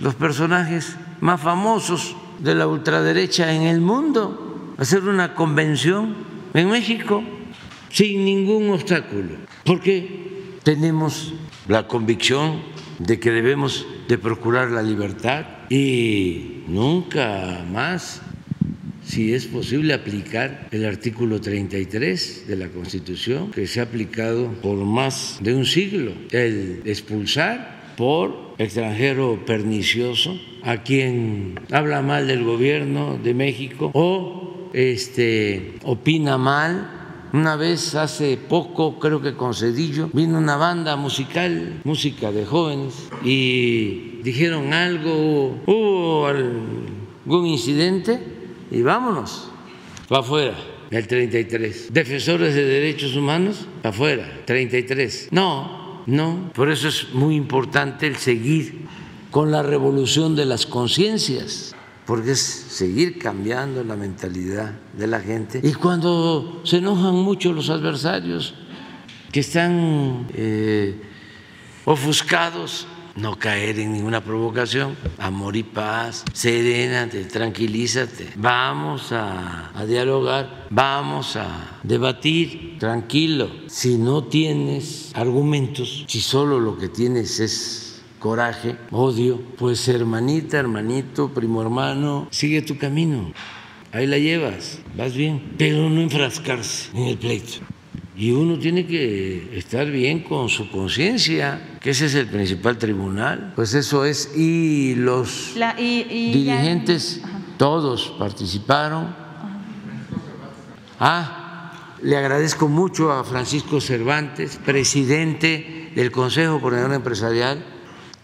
Speaker 1: los personajes más famosos de la ultraderecha en el mundo hacer una convención en México sin ningún obstáculo, porque tenemos la convicción de que debemos de procurar la libertad y nunca más si es posible aplicar el artículo 33 de la Constitución que se ha aplicado por más de un siglo, el expulsar por extranjero pernicioso a quien habla mal del gobierno de México o este opina mal. Una vez hace poco, creo que con Cedillo, vino una banda musical, música de jóvenes, y dijeron algo, hubo algún incidente, y vámonos, para afuera, el 33. Defensores de derechos humanos, para afuera, 33. No, no, por eso es muy importante el seguir con la revolución de las conciencias porque es seguir cambiando la mentalidad de la gente. Y cuando se enojan mucho los adversarios, que están eh, ofuscados, no caer en ninguna provocación, amor y paz, serénate, tranquilízate, vamos a, dialogar, vamos a debatir, tranquilo. Si no tienes argumentos, si solo lo que tienes es coraje, odio, pues hermanita, hermanito, primo hermano, sigue tu camino. Ahí la llevas, vas bien, pero no enfrascarse en el pleito. Y uno tiene que estar bien con su conciencia, que ese es el principal tribunal. Pues eso es, y los dirigentes, todos participaron. Ah, le agradezco mucho a Francisco Cervantes, presidente del Consejo Coordinador Empresarial,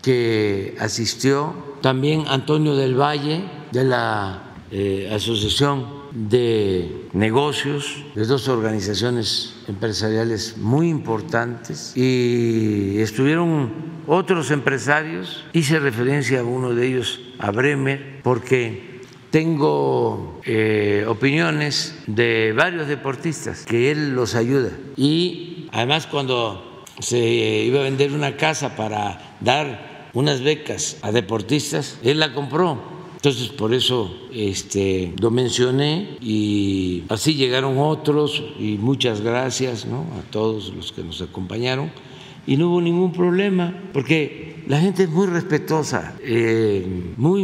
Speaker 1: que asistió, también Antonio del Valle de la eh, Asociación de Negocios, de dos organizaciones empresariales muy importantes, y estuvieron otros empresarios, hice referencia a uno de ellos, a Bremer, porque tengo eh, opiniones de varios deportistas que él los ayuda. Y además cuando se iba a vender una casa para dar unas becas a deportistas, él la compró. Entonces, por eso este, lo mencioné y así llegaron otros y muchas gracias a todos los que nos acompañaron y no hubo ningún problema porque la gente es muy respetuosa, eh, muy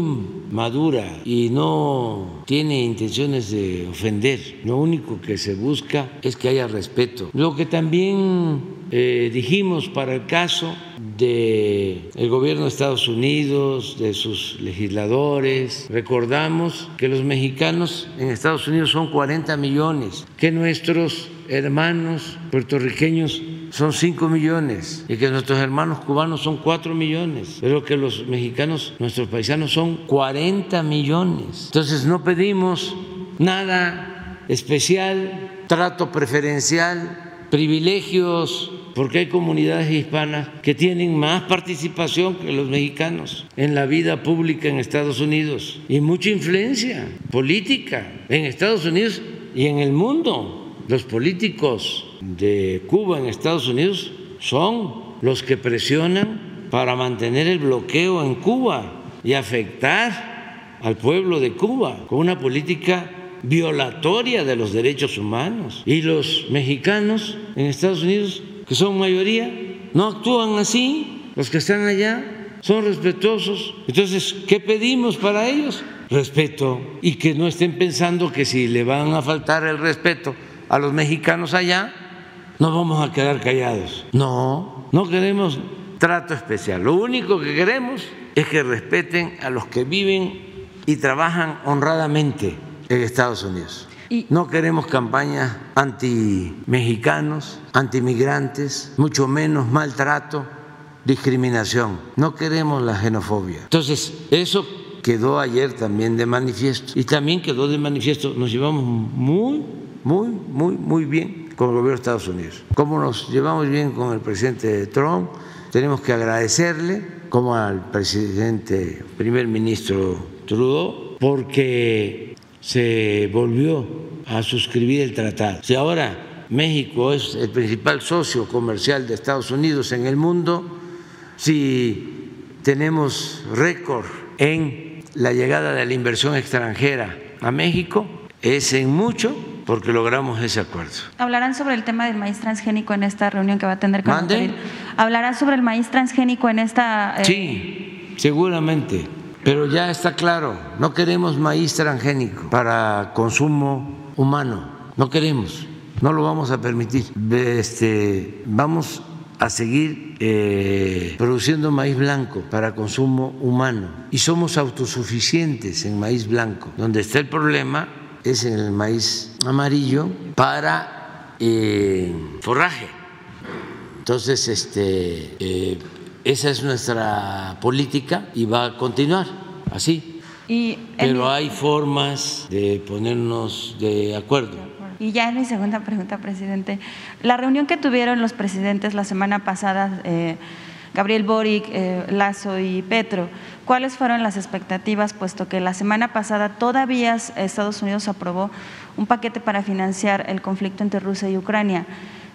Speaker 1: madura y no tiene intenciones de ofender. Lo único que se busca es que haya respeto. Lo que también eh, dijimos para el caso del el gobierno de Estados Unidos, de sus legisladores. Recordamos que los mexicanos en Estados Unidos son 40 millones, que nuestros hermanos puertorriqueños son 5 millones y que nuestros hermanos cubanos son 4 millones, pero que los mexicanos, nuestros paisanos, son 40 millones. Entonces no pedimos nada especial, trato preferencial, privilegios porque hay comunidades hispanas que tienen más participación que los mexicanos en la vida pública en Estados Unidos y mucha influencia política en Estados Unidos y en el mundo. Los políticos de Cuba en Estados Unidos son los que presionan para mantener el bloqueo en Cuba y afectar al pueblo de Cuba con una política violatoria de los derechos humanos. Y los mexicanos en Estados Unidos que son mayoría, no actúan así, los que están allá son respetuosos. Entonces, ¿qué pedimos para ellos? Respeto y que no estén pensando que si le van a faltar el respeto a los mexicanos allá, no vamos a quedar callados. No, no queremos trato especial. Lo único que queremos es que respeten a los que viven y trabajan honradamente en Estados Unidos. No queremos campañas anti-mexicanos, anti-migrantes, mucho menos maltrato, discriminación. No queremos la xenofobia. Entonces, eso quedó ayer también de manifiesto. Y también quedó de manifiesto, nos llevamos muy, muy, muy, muy bien con el gobierno de Estados Unidos. Como nos llevamos bien con el presidente Trump, tenemos que agradecerle, como al presidente, primer ministro Trudeau, porque se volvió a suscribir el tratado. Si ahora México es el principal socio comercial de Estados Unidos en el mundo, si tenemos récord en la llegada de la inversión extranjera a México, es en mucho porque logramos ese acuerdo.
Speaker 6: ¿Hablarán sobre el tema del maíz transgénico en esta reunión que va a tener con
Speaker 1: ¿Mande?
Speaker 6: ¿Hablarán sobre el maíz transgénico en esta...?
Speaker 1: Eh... Sí, seguramente, pero ya está claro, no queremos maíz transgénico para consumo humano, no queremos, no lo vamos a permitir. Este, vamos a seguir eh, produciendo maíz blanco para consumo humano y somos autosuficientes en maíz blanco. Donde está el problema es en el maíz amarillo para eh, forraje. Entonces, este, eh, esa es nuestra política y va a continuar así.
Speaker 6: Y
Speaker 1: Pero hay formas de ponernos de acuerdo.
Speaker 6: Y ya en mi segunda pregunta, presidente, la reunión que tuvieron los presidentes la semana pasada, eh, Gabriel Boric, eh, Lazo y Petro, ¿cuáles fueron las expectativas, puesto que la semana pasada todavía Estados Unidos aprobó un paquete para financiar el conflicto entre Rusia y Ucrania?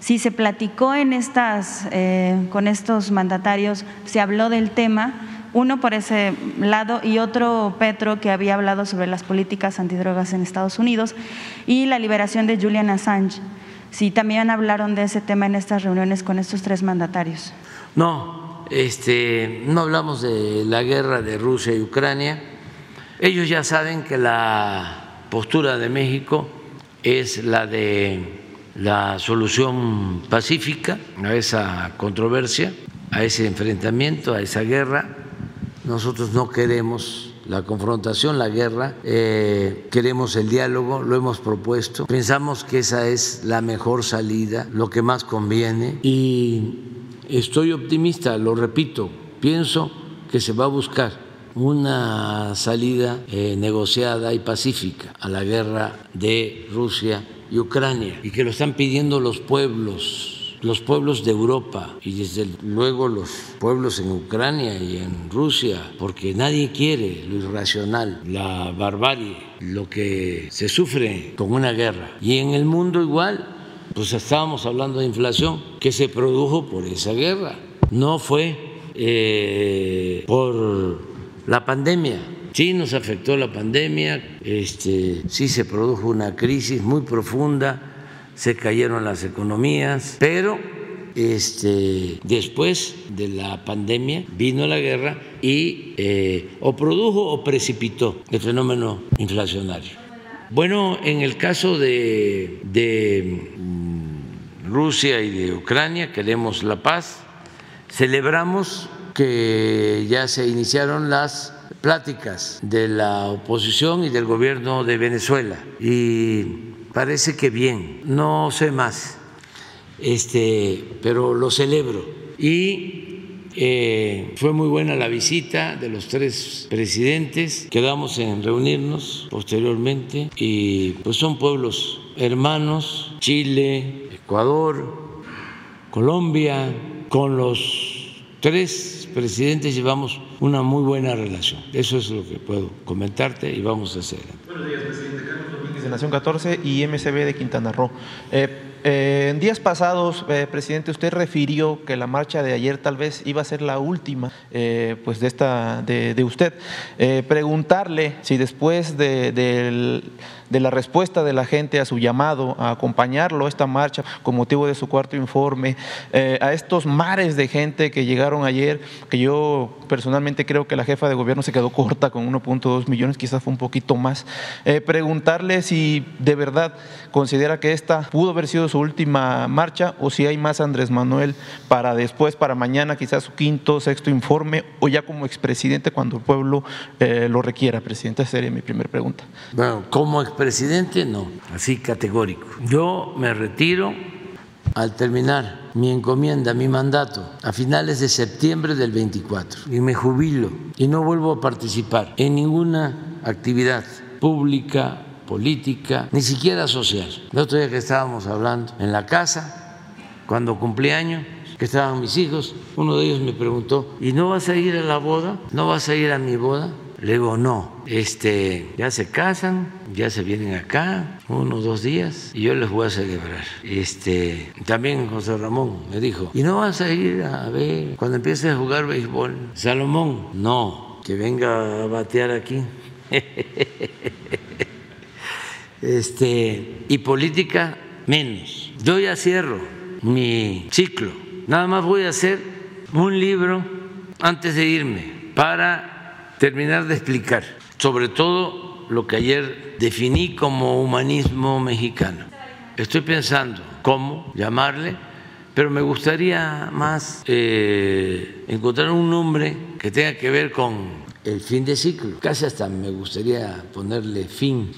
Speaker 6: Si se platicó en estas, eh, con estos mandatarios, se habló del tema, uno por ese lado y otro Petro que había hablado sobre las políticas antidrogas en Estados Unidos y la liberación de Julian Assange. Si también hablaron de ese tema en estas reuniones con estos tres mandatarios.
Speaker 1: No, este, no hablamos de la guerra de Rusia y Ucrania. Ellos ya saben que la postura de México es la de la solución pacífica a esa controversia, a ese enfrentamiento, a esa guerra. Nosotros no queremos la confrontación, la guerra, eh, queremos el diálogo, lo hemos propuesto, pensamos que esa es la mejor salida, lo que más conviene. Y estoy optimista, lo repito, pienso que se va a buscar una salida eh, negociada y pacífica a la guerra de Rusia y Ucrania y que lo están pidiendo los pueblos los pueblos de Europa y desde luego los pueblos en Ucrania y en Rusia, porque nadie quiere lo irracional, la barbarie, lo que se sufre con una guerra. Y en el mundo igual, pues estábamos hablando de inflación que se produjo por esa guerra, no fue eh, por la pandemia. Sí nos afectó la pandemia, este, sí se produjo una crisis muy profunda se cayeron las economías, pero este, después de la pandemia vino la guerra y eh, o produjo o precipitó el fenómeno inflacionario. Bueno, en el caso de, de mm, Rusia y de Ucrania, queremos la paz, celebramos que ya se iniciaron las pláticas de la oposición y del gobierno de Venezuela. Y parece que bien, no sé más, este, pero lo celebro. Y eh, fue muy buena la visita de los tres presidentes, quedamos en reunirnos posteriormente y pues son pueblos hermanos, Chile, Ecuador, Colombia, con los tres presidentes llevamos una muy buena relación. Eso es lo que puedo comentarte y vamos a hacer.
Speaker 7: Buenos días, presidente Carlos de Nación 14 y MCB de Quintana Roo. Eh, eh, en días pasados, eh, presidente, usted refirió que la marcha de ayer tal vez iba a ser la última eh, pues de, esta, de, de usted. Eh, preguntarle si después de, del de la respuesta de la gente a su llamado a acompañarlo a esta marcha con motivo de su cuarto informe, eh, a estos mares de gente que llegaron ayer, que yo personalmente creo que la jefa de gobierno se quedó corta con 1.2 millones, quizás fue un poquito más, eh, preguntarle si de verdad considera que esta pudo haber sido su última marcha o si hay más Andrés Manuel para después, para mañana, quizás su quinto, sexto informe o ya como expresidente cuando el pueblo eh, lo requiera, presidente. Esa sería mi primera pregunta.
Speaker 1: Bueno, presidente, no, así categórico. Yo me retiro al terminar mi encomienda, mi mandato, a finales de septiembre del 24, y me jubilo y no vuelvo a participar en ninguna actividad pública, política, ni siquiera social. El otro día que estábamos hablando en la casa, cuando cumplí años, que estaban mis hijos, uno de ellos me preguntó, ¿y no vas a ir a la boda? ¿No vas a ir a mi boda? Le digo, no, este, ya se casan, ya se vienen acá, unos dos días, y yo les voy a celebrar. Este, también José Ramón me dijo, ¿y no vas a ir a ver cuando empieces a jugar béisbol? Salomón, no, que venga a batear aquí. este, y política menos. Yo ya cierro mi ciclo. Nada más voy a hacer un libro antes de irme para terminar de explicar, sobre todo lo que ayer definí como humanismo mexicano. Estoy pensando cómo llamarle, pero me gustaría más eh, encontrar un nombre que tenga que ver con el fin de ciclo. Casi hasta me gustaría ponerle fin.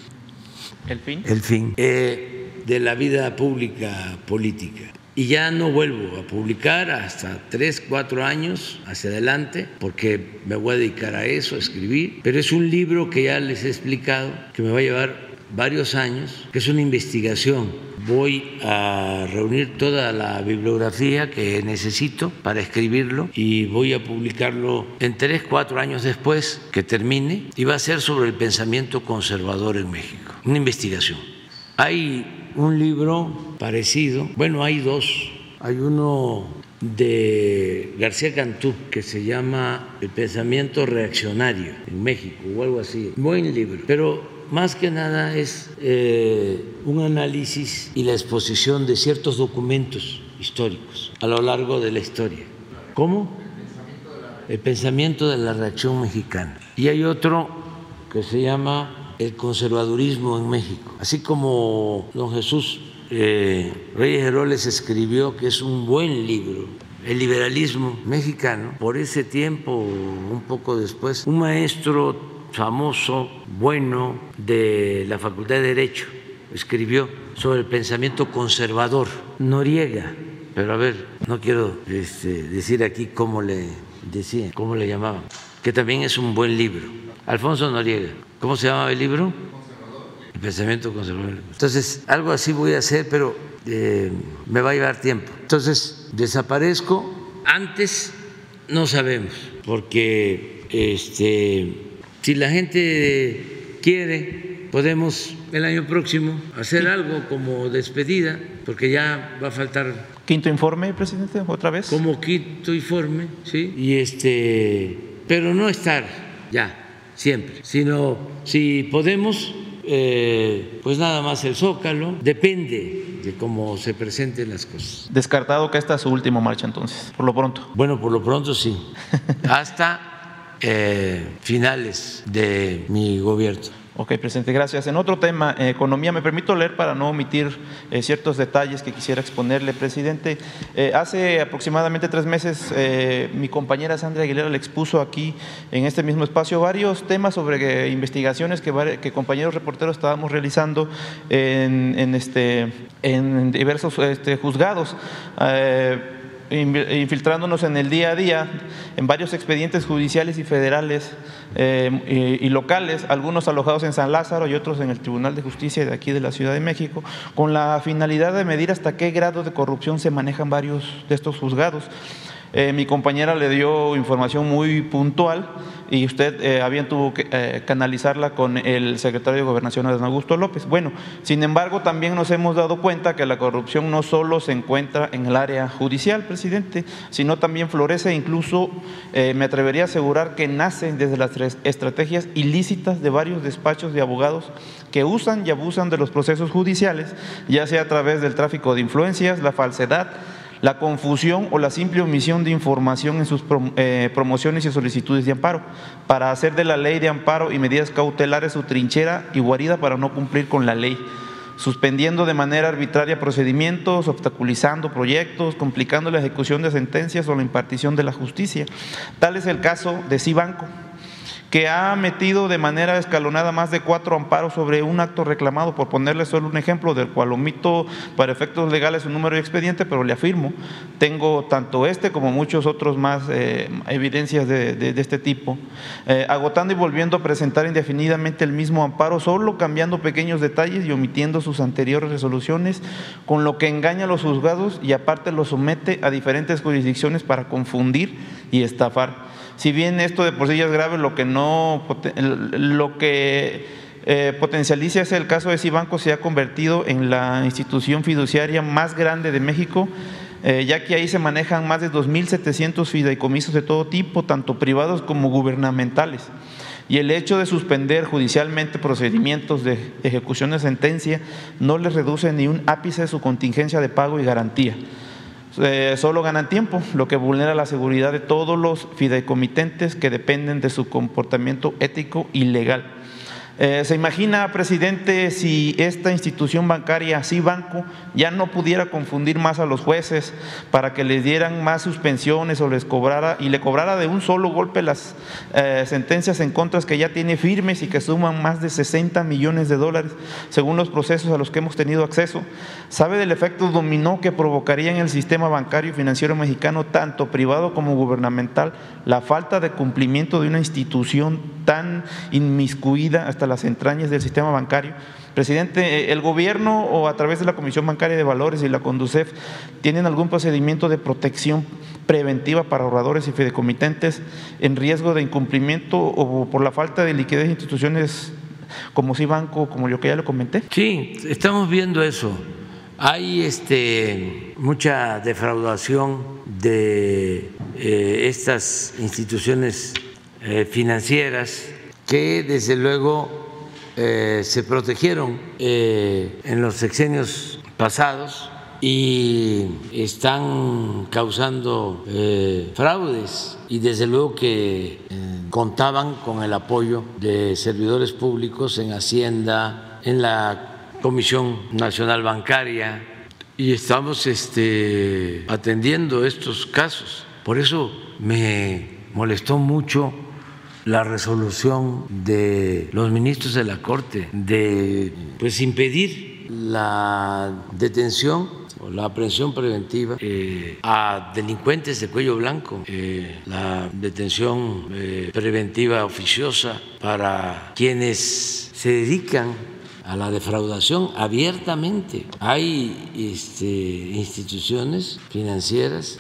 Speaker 7: ¿El fin?
Speaker 1: El fin eh, de la vida pública política. Y ya no vuelvo a publicar hasta tres, cuatro años hacia adelante, porque me voy a dedicar a eso, a escribir. Pero es un libro que ya les he explicado, que me va a llevar varios años, que es una investigación. Voy a reunir toda la bibliografía que necesito para escribirlo y voy a publicarlo en tres, cuatro años después que termine y va a ser sobre el pensamiento conservador en México, una investigación. Hay un libro parecido, bueno, hay dos, hay uno de García Cantú que se llama El pensamiento reaccionario en México o algo así, buen libro, pero más que nada es eh, un análisis y la exposición de ciertos documentos históricos a lo largo de la historia. ¿Cómo? El pensamiento de la reacción mexicana. Y hay otro que se llama el conservadurismo en México. Así como don Jesús eh, Reyes Heroles escribió que es un buen libro, el liberalismo mexicano, por ese tiempo, un poco después, un maestro famoso, bueno, de la Facultad de Derecho, escribió sobre el pensamiento conservador, Noriega, pero a ver, no quiero este, decir aquí cómo le decía, cómo le llamaban, que también es un buen libro. Alfonso Noriega, ¿cómo se llamaba el libro? El pensamiento conservador. Entonces, algo así voy a hacer, pero eh, me va a llevar tiempo. Entonces, desaparezco. Antes no sabemos, porque este si la gente quiere, podemos el año próximo hacer algo como despedida, porque ya va a faltar.
Speaker 7: Quinto informe, presidente, otra vez.
Speaker 1: Como quinto informe, sí. Y este, pero no estar ya siempre, sino si podemos, eh, pues nada más el zócalo, depende de cómo se presenten las cosas.
Speaker 7: Descartado que esta es su última marcha entonces, por lo pronto.
Speaker 1: Bueno, por lo pronto sí. Hasta eh, finales de mi gobierno.
Speaker 7: Ok, presidente, gracias. En otro tema, eh, economía, me permito leer para no omitir eh, ciertos detalles que quisiera exponerle, presidente. hace aproximadamente tres meses, mi compañera Sandra Aguilera le expuso aquí, en este mismo espacio, varios temas sobre investigaciones que, compañeros reporteros estábamos realizando en, este, en diversos este, juzgados infiltrándonos en el día a día en varios expedientes judiciales y federales eh, y, locales, algunos alojados en San Lázaro y otros en el Tribunal de Justicia de aquí de la Ciudad de México, con la finalidad de medir hasta qué grado de corrupción se manejan varios de estos juzgados. Eh, mi compañera le dio información muy puntual y usted eh, había tuvo que eh, canalizarla con el secretario de Gobernación, Adán Augusto López. Bueno, sin embargo, también nos hemos dado cuenta que la corrupción no solo se encuentra en el área judicial, presidente, sino también florece, incluso me atrevería a asegurar que nace desde las estrategias ilícitas de varios despachos de abogados que usan y abusan de los procesos judiciales, ya sea a través del tráfico de influencias, la falsedad, la confusión o la simple omisión de información en sus eh, promociones y solicitudes de amparo, para hacer de la ley de amparo y medidas cautelares su trinchera y guarida para no cumplir con la ley, suspendiendo de manera arbitraria procedimientos, obstaculizando proyectos, complicando la ejecución de sentencias o la impartición de la justicia. Tal es el caso de Cibanco que ha metido de manera escalonada más de cuatro amparos sobre un acto reclamado, por ponerle solo un ejemplo, del cual omito para efectos legales un número de expediente, pero le afirmo, tengo tanto este como muchos otros más eh, evidencias de, este tipo, eh, agotando y volviendo a presentar indefinidamente el mismo amparo, solo cambiando pequeños detalles y omitiendo sus anteriores resoluciones, con lo que engaña a los juzgados y aparte los somete a diferentes jurisdicciones para confundir y estafar. Si bien esto de por sí ya es grave, lo que no lo que eh, potencializa es el caso de Cibanco se ha convertido en la institución fiduciaria más grande de México, eh, ya que ahí se manejan más de 2.700 fideicomisos de todo tipo, tanto privados como gubernamentales y el hecho de suspender judicialmente procedimientos de ejecución de sentencia no les reduce ni un ápice de su contingencia de pago y garantía. Eh, solo ganan tiempo, lo que vulnera la seguridad de todos los fideicomitentes que dependen de su comportamiento ético y legal. Eh, ¿Se imagina, presidente, si esta institución bancaria, así banco, ya no pudiera confundir más a los jueces para que les dieran más suspensiones o les cobrara y le cobrara de un solo golpe las eh, sentencias en contras que ya tiene firmes y que suman más de 60 millones de dólares, según los procesos a los que hemos tenido acceso? ¿Sabe del efecto dominó que provocaría en el sistema bancario y financiero mexicano, tanto privado como gubernamental, la falta de cumplimiento de una institución tan inmiscuida hasta las entrañas del sistema bancario. Presidente, eh, ¿el gobierno o a través de la Comisión Bancaria de Valores y la Conducef tienen algún procedimiento de protección preventiva para ahorradores y fideicomitentes en riesgo de incumplimiento o por la falta de liquidez de instituciones como banco, como yo que ya lo comenté?
Speaker 1: Sí, estamos viendo eso. Hay este, mucha defraudación de eh, estas instituciones eh, financieras que desde luego eh, se protegieron eh, en los sexenios pasados y están causando fraudes y desde luego que contaban con el apoyo de servidores públicos en Hacienda, en la Comisión Nacional Bancaria y estamos este, atendiendo estos casos. Por eso me molestó mucho la resolución de los ministros de la Corte de pues impedir la detención o la aprehensión preventiva eh, a delincuentes de cuello blanco, eh, la detención eh, preventiva oficiosa para quienes se dedican a la defraudación abiertamente. Hay este, instituciones financieras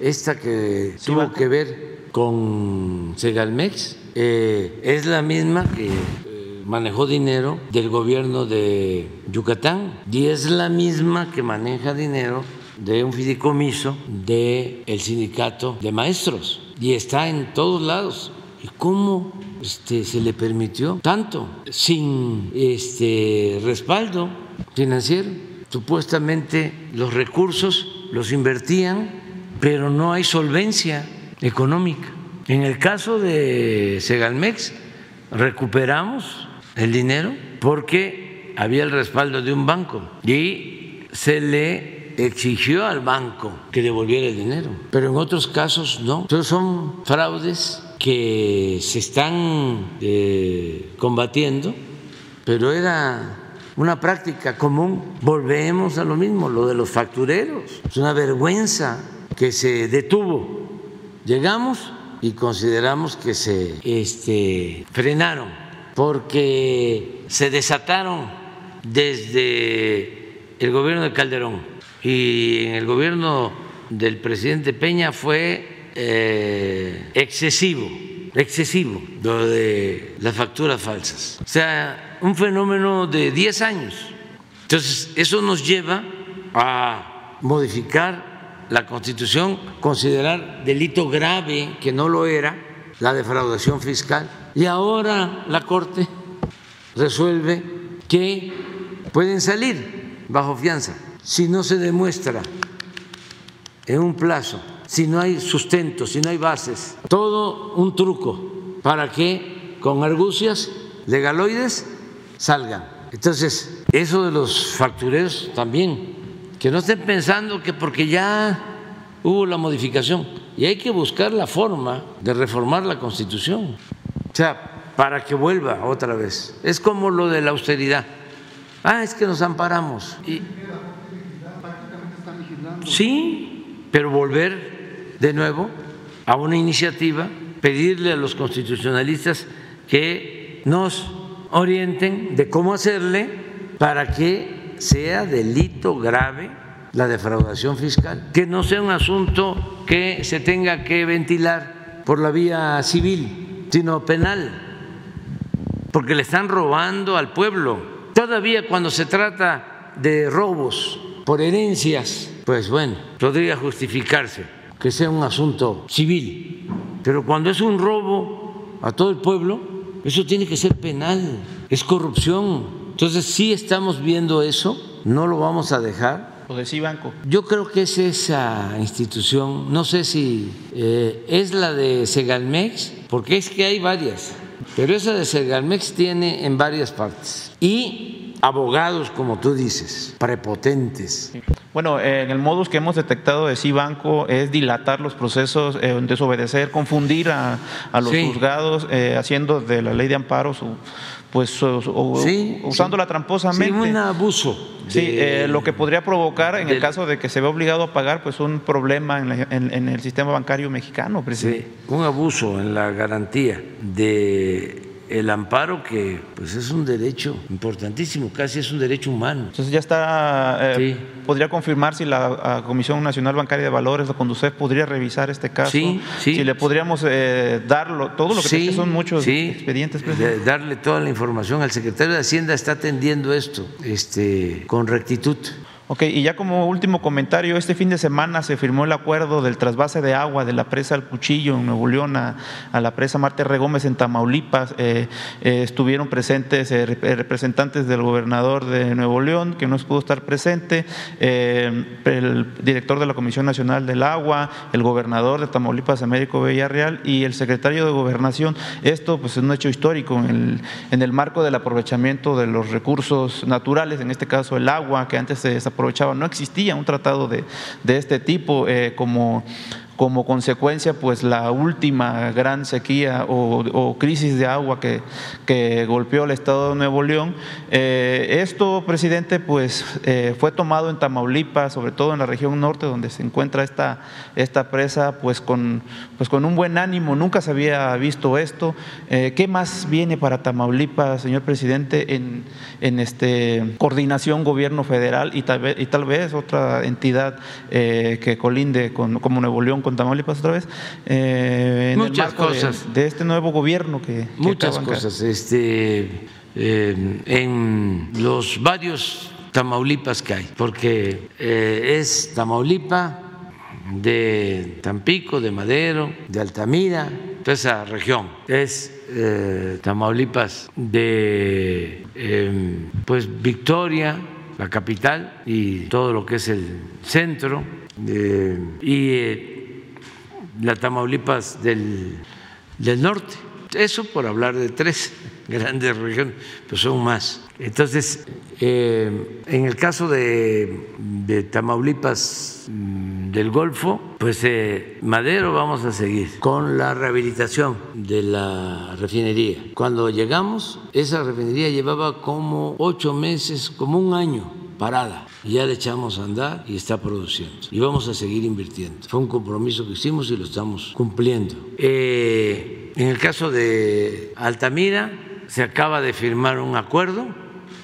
Speaker 1: esta que tuvo que ver con Segalmex eh, es la misma que eh, manejó dinero del gobierno de Yucatán y es la misma que maneja dinero de un fideicomiso del el sindicato de maestros y está en todos lados. ¿Y cómo este, se le permitió tanto sin este, respaldo financiero? Supuestamente los recursos los invertían pero no hay solvencia económica. En el caso de Segalmex, recuperamos el dinero porque había el respaldo de un banco y se le exigió al banco que devolviera el dinero, pero en otros casos no. Entonces son fraudes que se están eh, combatiendo, pero era una práctica común. Volvemos a lo mismo, lo de los factureros. Es una vergüenza que se detuvo. Llegamos y consideramos que se este, frenaron porque se desataron desde el gobierno de Calderón y en el gobierno del presidente Peña fue eh, excesivo, excesivo lo de las facturas falsas. O sea, un fenómeno de 10 años. Entonces, eso nos lleva a modificar la Constitución considerar delito grave, que no lo era, la defraudación fiscal. Y ahora la Corte resuelve que pueden salir bajo fianza si no se demuestra en un plazo, si no hay sustento, si no hay bases. Todo un truco para que con argucias legaloides salgan. Entonces, eso de los factureros también que no estén pensando que porque ya hubo la modificación y hay que buscar la forma de reformar la Constitución, o sea, para que vuelva otra vez. Es como lo de la austeridad. Ah, es que nos amparamos. Y, sí, pero volver de nuevo a una iniciativa, pedirle a los constitucionalistas que nos orienten de cómo hacerle para que sea delito grave la defraudación fiscal, que no sea un asunto que se tenga que ventilar por la vía civil, sino penal, porque le están robando al pueblo. Todavía cuando se trata de robos por herencias, pues bueno, podría justificarse que sea un asunto civil, pero cuando es un robo a todo el pueblo, Eso tiene que ser penal, es corrupción. Entonces sí estamos viendo eso, no lo vamos a dejar.
Speaker 7: O de Cibanco.
Speaker 1: Yo creo que es esa institución, no sé si eh, es la de Segalmex, porque es que hay varias, pero esa de Segalmex tiene en varias partes. Y abogados, como tú dices, prepotentes.
Speaker 7: Bueno, en el modus que hemos detectado de Cibanco es dilatar los procesos, eh, desobedecer, confundir a, los juzgados, eh, haciendo de la ley de amparo su pues usándola tramposamente.
Speaker 1: Sí, un abuso.
Speaker 7: Sí, eh, lo que podría provocar en el caso de que se vea obligado a pagar, pues un problema en, el sistema bancario mexicano.
Speaker 1: Presidente. Sí, un abuso en la garantía de el amparo que pues es un derecho importantísimo, casi es un derecho humano.
Speaker 7: Entonces ya está, eh, podría confirmar si la Comisión Nacional Bancaria de Valores, la Conducef, podría revisar este caso,
Speaker 1: sí, sí.
Speaker 7: si le podríamos eh, darlo, todo lo que sí, son muchos expedientes.
Speaker 1: darle toda la información al secretario de Hacienda está atendiendo esto este, con rectitud.
Speaker 7: Ok, y ya como último comentario, este fin de semana se firmó el acuerdo del trasvase de agua de la presa El Cuchillo en Nuevo León a, la presa Marte Regómez en Tamaulipas. Eh, eh, estuvieron presentes eh, representantes del gobernador de Nuevo León, que no pudo estar presente, el director de la Comisión Nacional del Agua, el gobernador de Tamaulipas, Américo Villarreal, y el secretario de Gobernación. Esto pues, es un hecho histórico en el, en el marco del aprovechamiento de los recursos naturales, en este caso el agua, que antes se aprovechaba. No existía un tratado de, de este tipo eh, como como consecuencia pues la última gran sequía o, crisis de agua que, que, golpeó el estado de Nuevo León. Eh, esto, presidente, pues eh, fue tomado en Tamaulipas, sobre todo en la región norte donde se encuentra esta, esta presa, pues con, pues con un buen ánimo, nunca se había visto esto. Eh, ¿Qué más viene para Tamaulipas, señor presidente, en, en este, coordinación gobierno federal y tal vez, y tal vez otra entidad que colinde con, como Nuevo León? Con Tamaulipas otra vez.
Speaker 1: Eh, Muchas cosas.
Speaker 7: De, este nuevo gobierno que.
Speaker 1: Muchas cosas. Este, eh, en los varios Tamaulipas que hay, porque eh, es Tamaulipa de Tampico, de Madero, de Altamira, toda esa región. Es Tamaulipas de pues Victoria, la capital, y todo lo que es el centro. y la Tamaulipas del, del norte. Eso por hablar de tres grandes regiones, pues son más. Entonces, eh, en el caso de, Tamaulipas mm, del Golfo, pues eh, Madero vamos a seguir con la rehabilitación de la refinería. Cuando llegamos, esa refinería llevaba como ocho meses, como un año parada ya le echamos a andar y está produciendo. Y vamos a seguir invirtiendo. Fue un compromiso que hicimos y lo estamos cumpliendo. Eh, en el caso de Altamira, se acaba de firmar un acuerdo.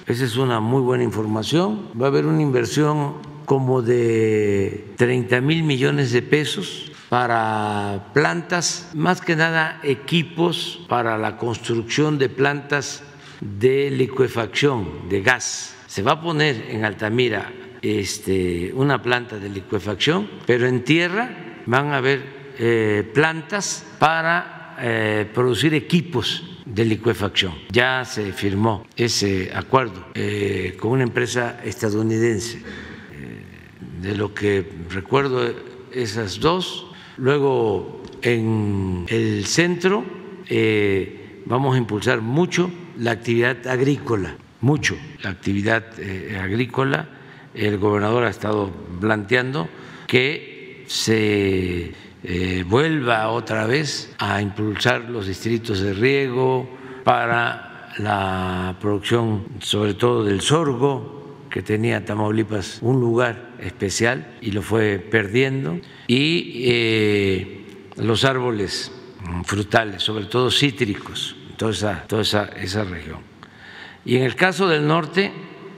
Speaker 1: Esa es una muy buena información. Va a haber una inversión como de 30 mil millones de pesos para plantas, más que nada equipos para la construcción de plantas de liquefacción de gas se va a poner en Altamira este, una planta de liquefacción, pero en tierra van a haber eh, plantas para eh, producir equipos de liquefacción. Ya se firmó ese acuerdo eh, con una empresa estadounidense. de lo que recuerdo esas dos. Luego en el centro vamos a impulsar mucho la actividad agrícola mucho la actividad eh, agrícola. El gobernador ha estado planteando que se eh, vuelva otra vez a impulsar los distritos de riego para la producción, sobre todo del sorgo, que tenía Tamaulipas un lugar especial y lo fue perdiendo, y eh, los árboles frutales, sobre todo cítricos, toda esa, toda esa, esa región. Y en el caso del norte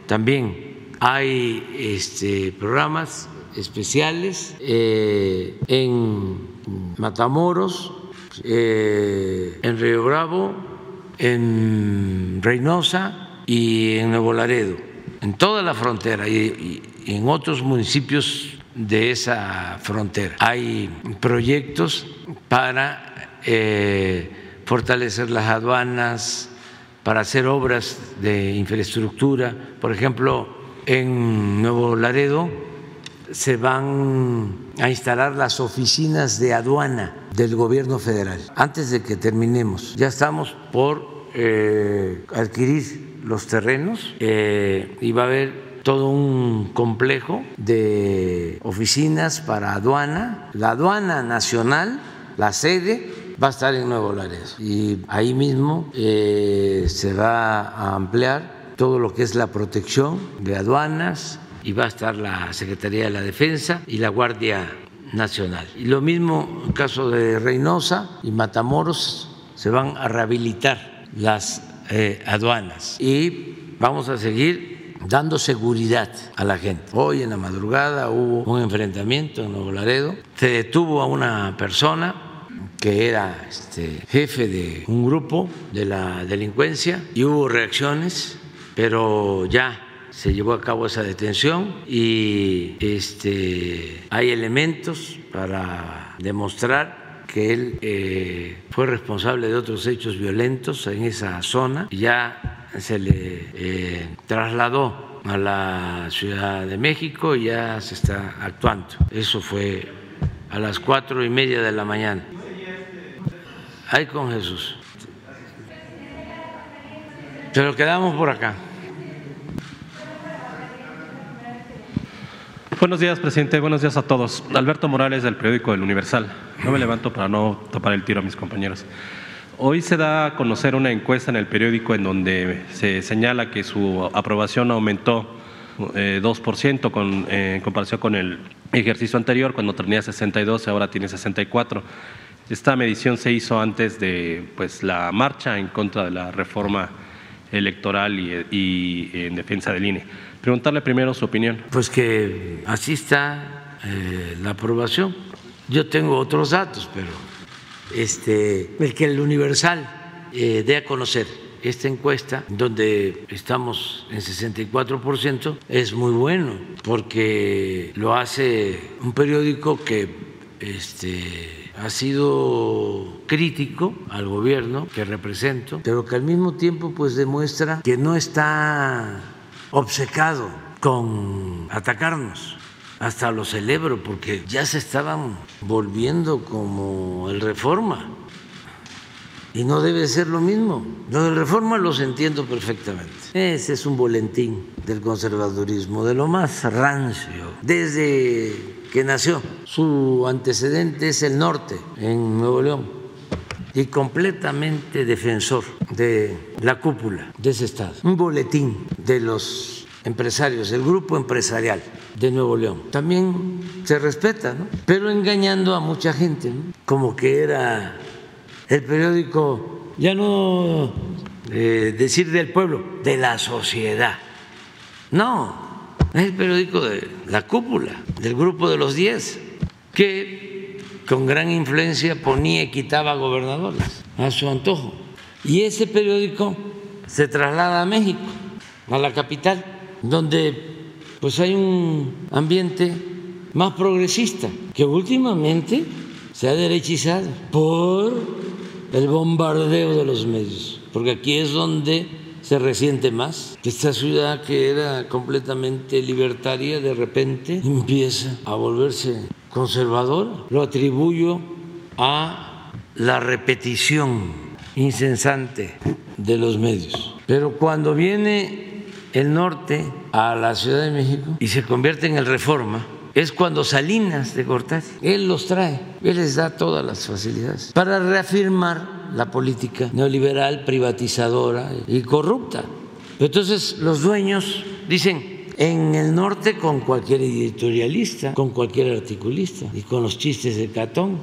Speaker 1: también hay este, programas especiales eh, en Matamoros, eh, en Río Bravo, en Reynosa y en Nuevo Laredo, en toda la frontera y, en otros municipios de esa frontera. Hay proyectos para eh, fortalecer las aduanas, para hacer obras de infraestructura. Por ejemplo, en Nuevo Laredo se van a instalar las oficinas de aduana del gobierno federal. Antes de que terminemos, ya estamos por eh, adquirir los terrenos eh, y va a haber todo un complejo de oficinas para aduana, la aduana nacional, la sede va a estar en Nuevo Laredo y ahí mismo eh, se va a ampliar todo lo que es la protección de aduanas y va a estar la Secretaría de la Defensa y la Guardia Nacional. Y lo mismo en caso de Reynosa y Matamoros se van a rehabilitar las eh, aduanas y vamos a seguir dando seguridad a la gente. Hoy en la madrugada hubo un enfrentamiento en Nuevo Laredo, se detuvo a una persona que era este, jefe de un grupo de la delincuencia y hubo reacciones, pero ya se llevó a cabo esa detención y este, hay elementos para demostrar que él eh, fue responsable de otros hechos violentos en esa zona. Ya se le eh, trasladó a la Ciudad de México y ya se está actuando. Eso fue a las cuatro y media de la mañana. Ahí con Jesús. Pero quedamos por acá.
Speaker 8: Buenos días, presidente. Buenos días a todos. Alberto Morales, del periódico El Universal. No me levanto para no tapar el tiro a mis compañeros. Hoy se da a conocer una encuesta en el periódico en donde se señala que su aprobación aumentó eh, 2% con, eh, en comparación con el ejercicio anterior, cuando tenía 62 y ahora tiene 64. Esta medición se hizo antes de pues, la marcha en contra de la reforma electoral y, en defensa del INE. Preguntarle primero su opinión.
Speaker 1: Pues que así está eh, la aprobación. Yo tengo otros datos, pero este, el que el Universal eh, dé a conocer esta encuesta, donde estamos en 64%, es muy bueno, porque lo hace un periódico que este, ha sido crítico al gobierno que represento, pero que al mismo tiempo pues demuestra que no está obcecado con atacarnos. Hasta lo celebro porque ya se estaban volviendo como el reforma. Y no debe ser lo mismo. Lo del reforma los entiendo perfectamente. Ese es un boletín del conservadurismo, de lo más rancio, desde que nació. Su antecedente es el norte, en Nuevo León, y completamente defensor de la cúpula de ese Estado. Un boletín de los empresarios, el grupo empresarial de Nuevo León. También se respeta, ¿no? Pero engañando a mucha gente, ¿no? Como que era el periódico, ya no eh, decir del pueblo, de la sociedad. No, es el periódico de la cúpula, del grupo de los diez, que con gran influencia ponía y quitaba gobernadores a su antojo. Y ese periódico se traslada a México, a la capital, donde pues hay un ambiente más progresista, que últimamente se ha derechizado por el bombardeo de los medios, porque aquí es donde se resiente más. Esta ciudad que era completamente libertaria de repente empieza a volverse conservadora. Lo atribuyo a la repetición incesante de los medios. Pero cuando viene el norte a la Ciudad de México y se convierte en el reforma, es cuando Salinas de Gortari, él los trae, él les da todas las facilidades para reafirmar la política neoliberal, privatizadora y corrupta. Entonces los dueños dicen, en el norte con cualquier editorialista, con cualquier articulista y con los chistes de Catón,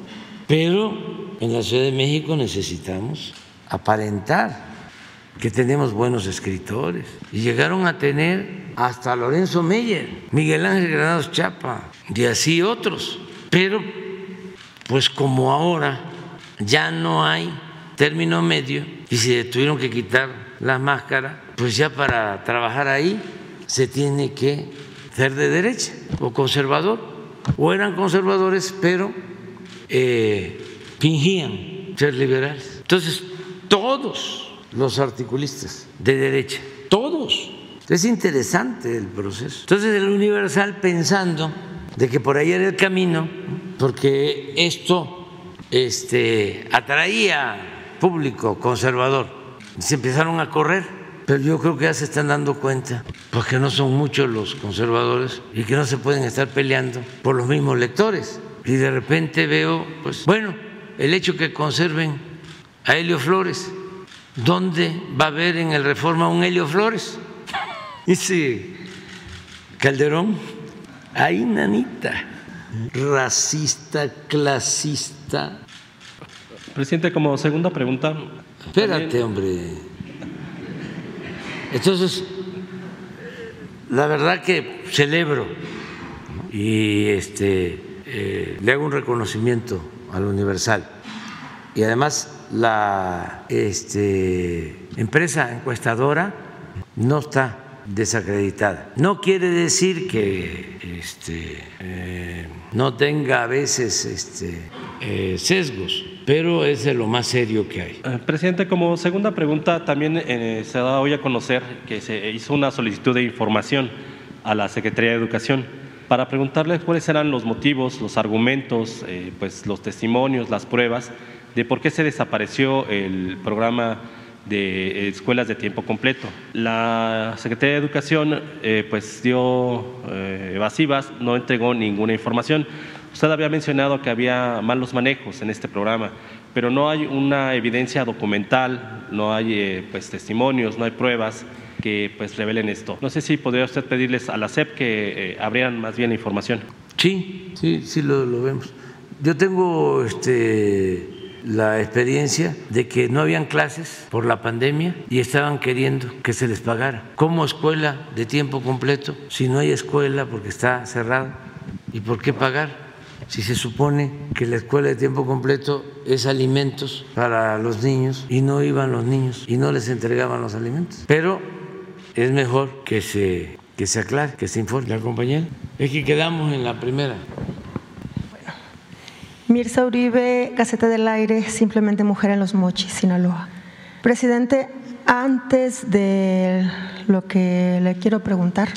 Speaker 1: pero en la Ciudad de México necesitamos aparentar que tenemos buenos escritores. Y llegaron a tener hasta Lorenzo Meyer, Miguel Ángel Granados Chapa y así otros. Pero, pues como ahora ya no hay término medio y se tuvieron que quitar las máscaras, pues ya para trabajar ahí se tiene que ser de derecha o conservador. O eran conservadores, pero eh, fingían ser liberales. Entonces, todos los articulistas de derecha, todos. Es interesante el proceso. Entonces el Universal pensando de que por ahí era el camino, porque esto este, atraía público conservador, se empezaron a correr, pero yo creo que ya se están dando cuenta, porque no son muchos los conservadores y que no se pueden estar peleando por los mismos lectores. Y de repente veo, pues, bueno, el hecho que conserven a Helio Flores, ¿dónde va a haber en el Reforma un Helio Flores? Dice Calderón, ahí nanita, racista, clasista.
Speaker 8: Presidente, como segunda pregunta.
Speaker 1: Espérate, hombre. Entonces, la verdad que celebro y este, eh, le hago un reconocimiento al Universal. Y además la este, empresa encuestadora no está desacreditada. No quiere decir que este, eh, no tenga a veces este, eh, sesgos, pero es de lo más serio que hay.
Speaker 8: Eh, presidente, como segunda pregunta, también se ha dado hoy a conocer que se hizo una solicitud de información a la Secretaría de Educación para preguntarles cuáles eran los motivos, los argumentos, pues los testimonios, las pruebas de por qué se desapareció el programa de escuelas de tiempo completo. La Secretaría de Educación eh, pues dio eh, evasivas, no entregó ninguna información. Usted había mencionado que había malos manejos en este programa, pero no hay una evidencia documental, no hay eh, pues testimonios, no hay pruebas que pues revelen esto. No sé si podría usted pedirles a la SEP que abrieran más bien la información.
Speaker 1: Sí, sí, sí lo, vemos. Yo tengo este la experiencia de que no habían clases por la pandemia y estaban queriendo que se les pagara. ¿Cómo escuela de tiempo completo si no hay escuela porque está cerrada? ¿Y por qué pagar? Si se supone que la escuela de tiempo completo es alimentos para los niños y no iban los niños y no les entregaban los alimentos. Pero es mejor que se, que se aclare, que se informe. ¿La compañera? Es que quedamos en la primera.
Speaker 9: Mirza Uribe, Gaceta del Aire, simplemente mujer en los mochis, Sinaloa. Presidente, antes de lo que le quiero preguntar,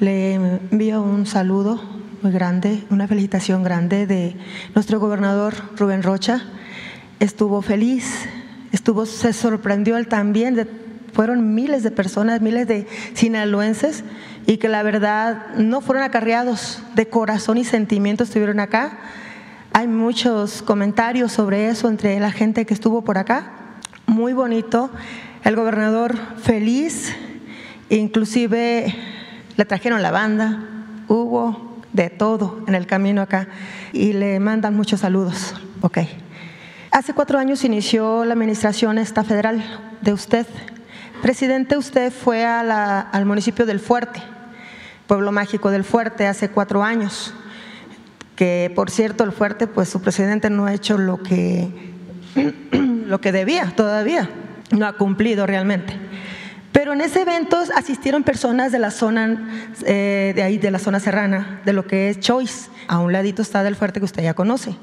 Speaker 9: le envío un saludo muy grande, una felicitación grande de nuestro gobernador Rubén Rocha. Estuvo feliz, estuvo, se sorprendió él también, de, fueron miles de personas, miles de sinaloenses y que la verdad no fueron acarreados de corazón y sentimiento, estuvieron acá hay muchos comentarios sobre eso entre la gente que estuvo por acá. Muy bonito. El gobernador feliz, inclusive le trajeron la banda, hubo de todo en el camino acá y le mandan muchos saludos. Ok. Hace cuatro años inició la administración esta federal de usted. Presidente, usted fue al municipio del Fuerte, pueblo mágico del Fuerte, hace cuatro años que por cierto el fuerte, pues su presidente no ha hecho lo que, lo que debía todavía, no ha cumplido realmente. Pero en ese evento asistieron personas de la zona, eh, de ahí, de la zona serrana, de lo que es Choice. A un ladito está del fuerte que usted ya conoce.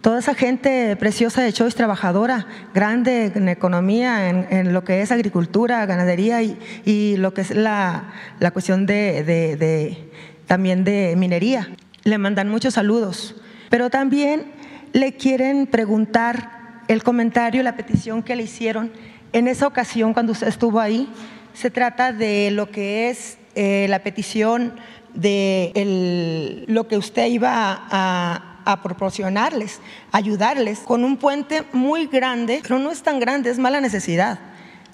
Speaker 9: Toda esa gente preciosa de Choice, trabajadora, grande en economía, en, lo que es agricultura, ganadería y, lo que es la, la cuestión de, de, también de minería le mandan muchos saludos, pero también le quieren preguntar el comentario, la petición que le hicieron en esa ocasión cuando usted estuvo ahí. Se trata de lo que es eh, la petición de lo que usted iba a, proporcionarles, ayudarles con un puente muy grande, pero no es tan grande, es mala necesidad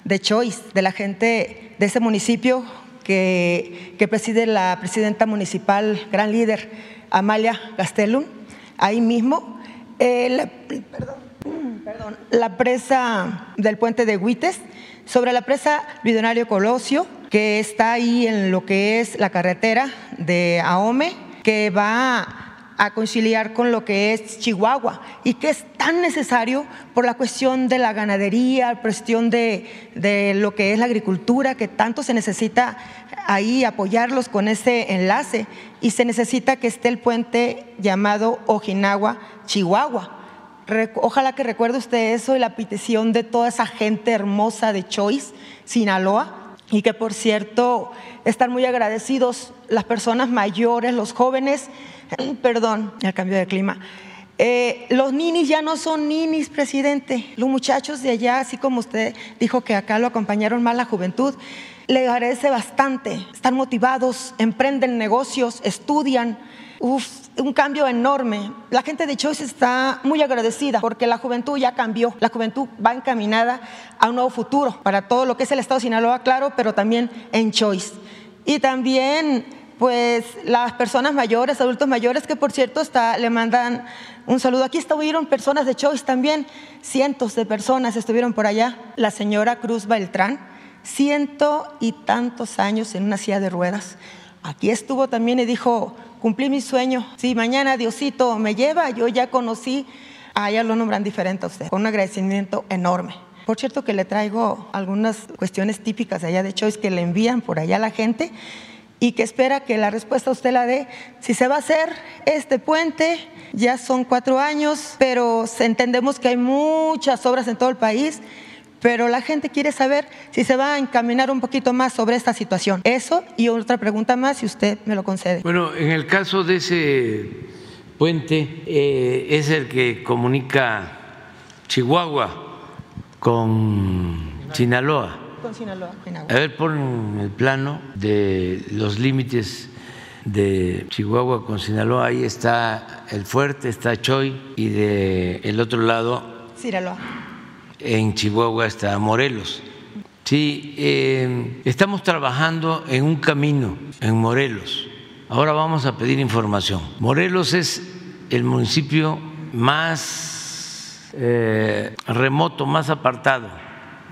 Speaker 9: de Choice, de la gente de ese municipio que, que preside la presidenta municipal, gran líder, Amalia Gastelum, ahí mismo. Eh, la, presa del puente de Huites, sobre la presa Bidonario Colosio, que está ahí en lo que es la carretera de Ahome, que va a conciliar con lo que es Chihuahua y que es tan necesario por la cuestión de la ganadería, cuestión de, de lo que es la agricultura, que tanto se necesita ahí apoyarlos con ese enlace y se necesita que esté el puente llamado Ojinagua, Chihuahua. Ojalá que recuerde usted eso y la petición de toda esa gente hermosa de Choice, Sinaloa, y que por cierto están muy agradecidos las personas mayores, los jóvenes, perdón, el cambio de clima. Eh, los ninis ya no son ninis, presidente. Los muchachos de allá, así como usted dijo que acá lo acompañaron más la juventud, le agradece bastante. Están motivados, emprenden negocios, estudian. Uf, un cambio enorme. La gente de Choice está muy agradecida porque la juventud ya cambió. La juventud va encaminada a un nuevo futuro para todo lo que es el Estado de Sinaloa, claro, pero también en Choice. Y también, pues, las personas mayores, adultos mayores, que por cierto está, le mandan un saludo. Aquí estuvieron personas de Choice también, cientos de personas estuvieron por allá. La señora Cruz Beltrán, ciento y tantos años en una silla de ruedas. Aquí estuvo también y dijo, cumplí mi sueño. Si mañana Diosito me lleva, yo ya conocí, a ella lo nombran diferente a usted, con un agradecimiento enorme. Por cierto que le traigo algunas cuestiones típicas allá de Choice que le envían por allá a la gente y que espera que la respuesta usted la dé. Si se va a hacer este puente, ya son cuatro años, pero entendemos que hay muchas obras en todo el país pero la gente quiere saber si se va a encaminar un poquito más sobre esta situación. Eso y otra pregunta más, si usted me lo concede.
Speaker 1: Bueno, en el caso de ese puente, eh, es el que comunica Chihuahua con Sinaloa.
Speaker 9: Con Sinaloa,
Speaker 1: A ver, pon el plano de los límites de Chihuahua con Sinaloa. Ahí está el fuerte, está Choy y de el otro lado.
Speaker 9: Sinaloa
Speaker 1: en Chihuahua está Morelos. Sí, eh, estamos trabajando en un camino en Morelos. Ahora vamos a pedir información. Morelos es el municipio más eh, remoto, más apartado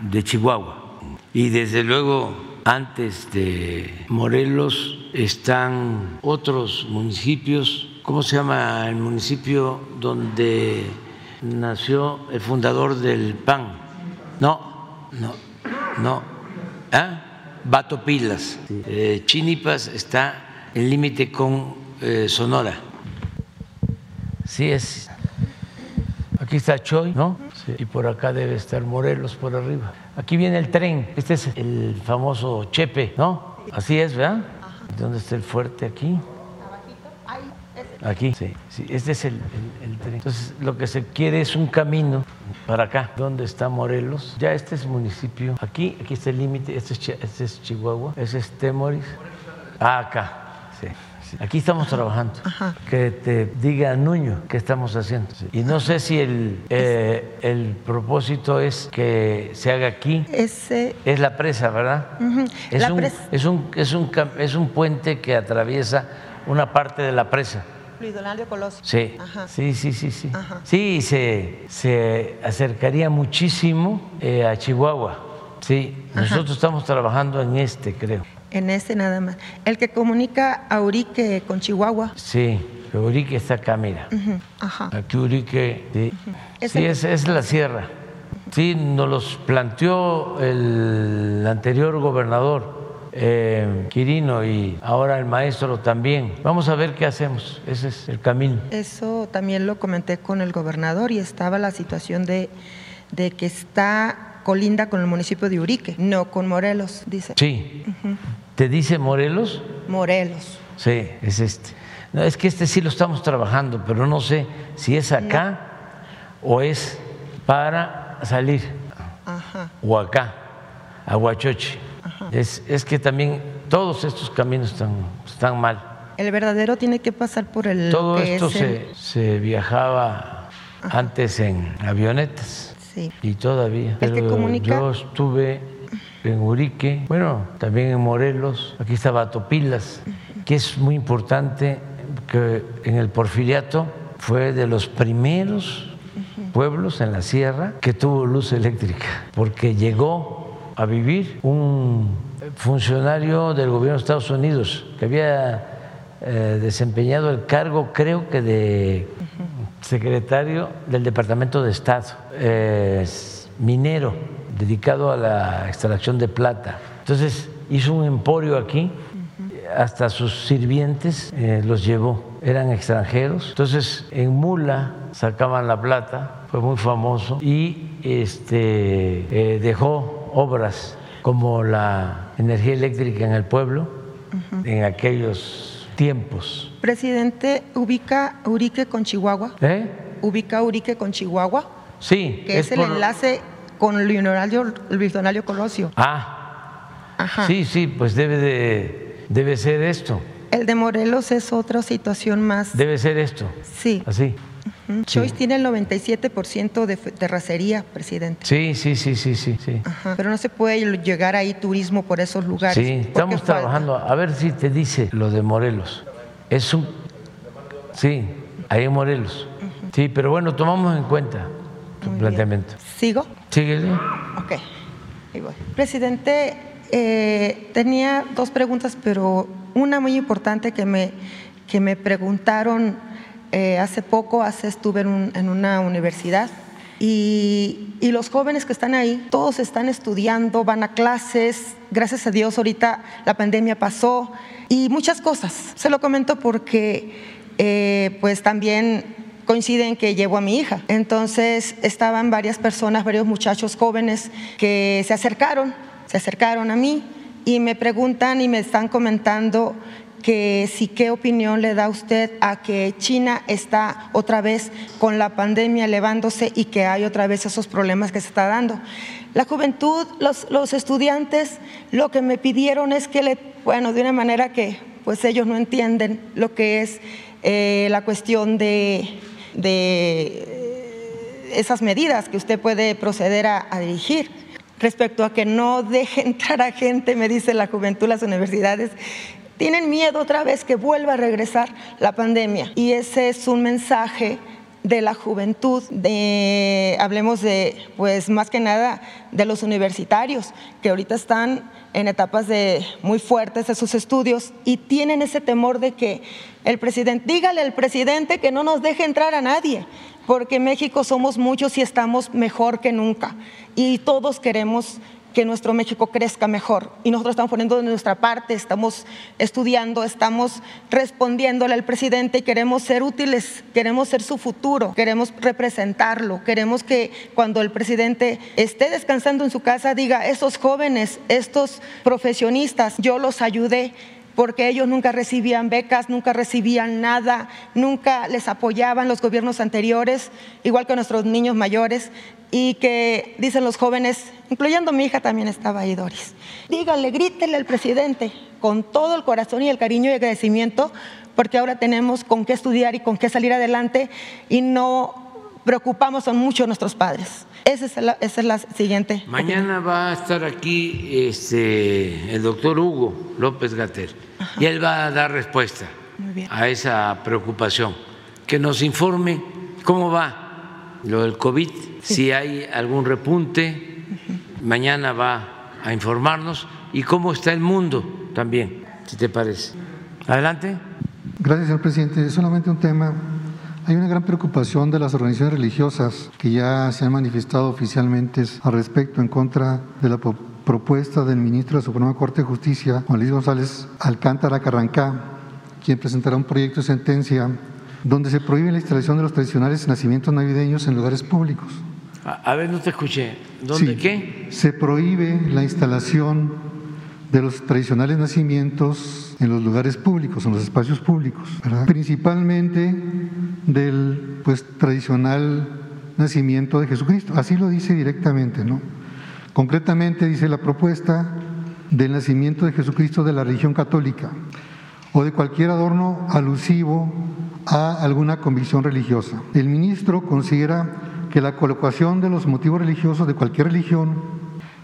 Speaker 1: de Chihuahua. Y desde luego, antes de Morelos están otros municipios. ¿Cómo se llama el municipio donde nació el fundador del PAN. No, no, no. ¿Ah? Batopilas. Eh, Chinipas está en límite con eh, Sonora. Sí es. Aquí está Choy, ¿no? Y por acá debe estar Morelos por arriba. Aquí viene el tren. Este es el famoso Chepe, ¿no? Así es, ¿verdad? ¿Dónde está el fuerte aquí? Aquí, sí, sí, este es el, tren. Entonces, lo que se quiere es un camino para acá, donde está Morelos. Ya este es municipio. Aquí, aquí está el límite. Este, este es, Chihuahua, ese es Temoris. Ah, acá, sí. Aquí estamos trabajando. Que te diga Nuño qué estamos haciendo. Y no sé si el, eh, el propósito es que se haga aquí.
Speaker 9: Ese...
Speaker 1: Es la presa, ¿verdad? es, un, Es, un, es, un, es un puente que atraviesa una parte de la presa. Sí, sí, sí, sí, sí. Sí, se, se acercaría muchísimo eh, a Chihuahua. Sí, nosotros estamos trabajando en este, creo.
Speaker 9: En este nada más. El que comunica a Urique con Chihuahua.
Speaker 1: Sí, Urique está acá, mira. Ajá. Aquí Urique, sí, sí es, es la sierra. Sí, nos los planteó el anterior gobernador eh, Quirino y ahora el maestro también. Vamos a ver qué hacemos, ese es el camino.
Speaker 9: Eso también lo comenté con el gobernador y estaba la situación de, de que está colinda con el municipio de Urique, no con Morelos, dice.
Speaker 1: Sí. ¿Te dice Morelos?
Speaker 9: Morelos.
Speaker 1: Sí, es este. No, es que este sí lo estamos trabajando, pero no sé si es acá o es para salir. O acá, a Huachochi. Es, es, que también todos estos caminos están, están mal.
Speaker 9: El verdadero tiene que pasar por el...
Speaker 1: Todo esto se, se, viajaba antes en avionetas. Sí. Y todavía.
Speaker 9: Pero
Speaker 1: Yo estuve en Urique, bueno, también en Morelos, aquí estaba Topilas, que es muy importante que en el porfiriato fue de los primeros pueblos en la sierra que tuvo luz eléctrica, porque llegó a vivir un funcionario del gobierno de Estados Unidos que había eh, desempeñado el cargo, creo que de secretario del Departamento de Estado, minero, dedicado a la extracción de plata. Entonces hizo un emporio aquí, hasta sus sirvientes eh, los llevó, eran extranjeros. Entonces en mula sacaban la plata fue muy famoso y este, eh, dejó obras como la energía eléctrica en el pueblo en aquellos tiempos.
Speaker 9: Presidente, ¿ubica Urique con Chihuahua?
Speaker 1: ¿Eh?
Speaker 9: ¿Ubica Urique con Chihuahua?
Speaker 1: Sí.
Speaker 9: Que es, el enlace con el Virtonario Colosio.
Speaker 1: Ah, Ajá. sí, sí, pues debe, de, debe ser esto.
Speaker 9: El de Morelos es otra situación más.
Speaker 1: Debe ser esto.
Speaker 9: Sí.
Speaker 1: Así.
Speaker 9: Choice tiene el 97% de terracería, presidente.
Speaker 1: Sí, sí, sí, sí, sí. sí.
Speaker 9: Pero no se puede llegar ahí turismo por esos lugares.
Speaker 1: Sí, estamos trabajando. A ver si te dice lo de Morelos. Es un. Sí, ahí en Morelos. Sí, pero bueno, tomamos en cuenta tu planteamiento.
Speaker 9: ¿Sigo?
Speaker 1: Síguele.
Speaker 9: Ok, ahí voy. Presidente, eh, tenía dos preguntas, pero una muy importante que me, que me preguntaron eh, hace poco, hace, estuve en, una universidad y, y, los jóvenes que están ahí, todos están estudiando, van a clases, gracias a Dios ahorita la pandemia pasó y muchas cosas. Se lo comento porque eh, pues también coinciden que llevo a mi hija. Entonces estaban varias personas, varios muchachos jóvenes que se acercaron, se acercaron a mí y me preguntan y me están comentando que sí, ¿qué opinión le da usted a que China está otra vez con la pandemia elevándose y que hay otra vez esos problemas que se está dando? La juventud, los, estudiantes, lo que me pidieron es que, le, bueno, de una manera que pues ellos no entienden lo que es eh, la cuestión de, de, esas medidas que usted puede proceder a, a dirigir respecto a que no deje entrar a gente, me dice la juventud, las universidades, tienen miedo otra vez que vuelva a regresar la pandemia. Y ese es un mensaje de la juventud, de, hablemos de, pues más que nada, de los universitarios, que ahorita están en etapas de, muy fuertes de sus estudios y tienen ese temor de que el presidente, dígale al presidente que no nos deje entrar a nadie, porque en México somos muchos y estamos mejor que nunca y todos queremos que nuestro México crezca mejor. Y nosotros estamos poniendo de nuestra parte, estamos estudiando, estamos respondiéndole al presidente y queremos ser útiles, queremos ser su futuro, queremos representarlo, queremos que cuando el presidente esté descansando en su casa diga, estos jóvenes, estos profesionistas, yo los ayudé porque ellos nunca recibían becas, nunca recibían nada, nunca les apoyaban los gobiernos anteriores, igual que nuestros niños mayores, y que dicen los jóvenes, incluyendo mi hija también estaba ahí, Doris, díganle, grítele al presidente con todo el corazón y el cariño y agradecimiento, porque ahora tenemos con qué estudiar y con qué salir adelante y no preocupamos a mucho a nuestros padres. Esa es la, siguiente.
Speaker 1: Mañana va a estar aquí este, el doctor Hugo López Gatel y él va a dar respuesta a esa preocupación. Que nos informe cómo va lo del COVID, si hay algún repunte. Mañana va a informarnos y cómo está el mundo también, si te parece. Adelante.
Speaker 10: Gracias, señor presidente. Solamente un tema hay una gran preocupación de las organizaciones religiosas que ya se han manifestado oficialmente al respecto en contra de la propuesta del ministro de la Suprema Corte de Justicia, Juan Luis González Alcántara Carrancá, quien presentará un proyecto de sentencia donde se prohíbe la instalación de los tradicionales nacimientos navideños en lugares públicos.
Speaker 1: A, ver, no te escuché. ¿Dónde qué?
Speaker 10: Se prohíbe la instalación de los tradicionales nacimientos en los lugares públicos, en los espacios públicos, principalmente del pues, tradicional nacimiento de Jesucristo. Así lo dice directamente, ¿no? Concretamente dice la propuesta del nacimiento de Jesucristo de la religión católica o de cualquier adorno alusivo a alguna convicción religiosa. El ministro considera que la colocación de los motivos religiosos de cualquier religión,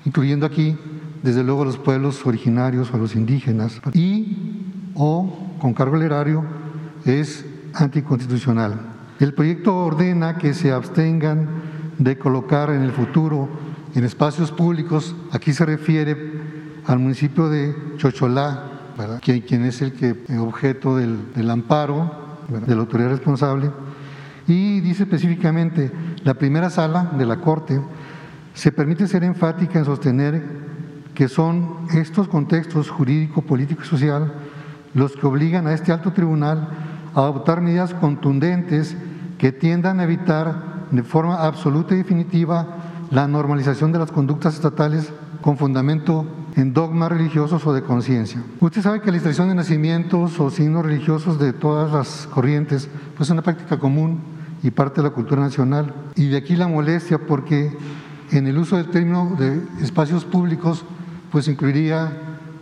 Speaker 10: incluyendo aquí desde luego a los pueblos originarios o a los indígenas, y o con cargo al erario es anticonstitucional. El proyecto ordena que se abstengan de colocar en el futuro en espacios públicos, aquí se refiere al municipio de Chocholá, Quien, es el que objeto del, amparo de la autoridad responsable, y dice específicamente, la primera sala de la Corte se permite ser enfática en sostener que son estos contextos jurídico, político y social los que obligan a este alto tribunal a adoptar medidas contundentes que tiendan a evitar de forma absoluta y definitiva la normalización de las conductas estatales con fundamento en dogmas religiosos o de conciencia. Usted sabe que la institución de nacimientos o signos religiosos de todas las corrientes pues es una práctica común y parte de la cultura nacional. Y de aquí la molestia porque en el uso del término de espacios públicos pues incluiría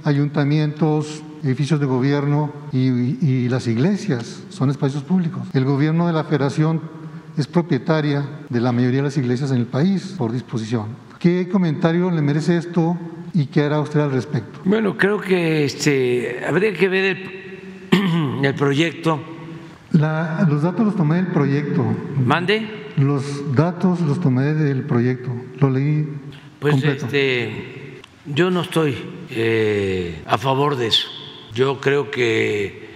Speaker 10: ayuntamientos, edificios de gobierno y, y, las iglesias, son espacios públicos. El gobierno de la federación es propietaria de la mayoría de las iglesias en el país por disposición. ¿Qué comentario le merece esto y qué hará usted al respecto?
Speaker 1: Bueno, creo que este, habría que ver el, el proyecto.
Speaker 10: La, los datos los tomé del proyecto.
Speaker 1: ¿Mande?
Speaker 10: Los datos los tomé del proyecto. Lo leí.
Speaker 1: Pues
Speaker 10: completo.
Speaker 1: este, yo no estoy eh, a favor de eso. Yo creo que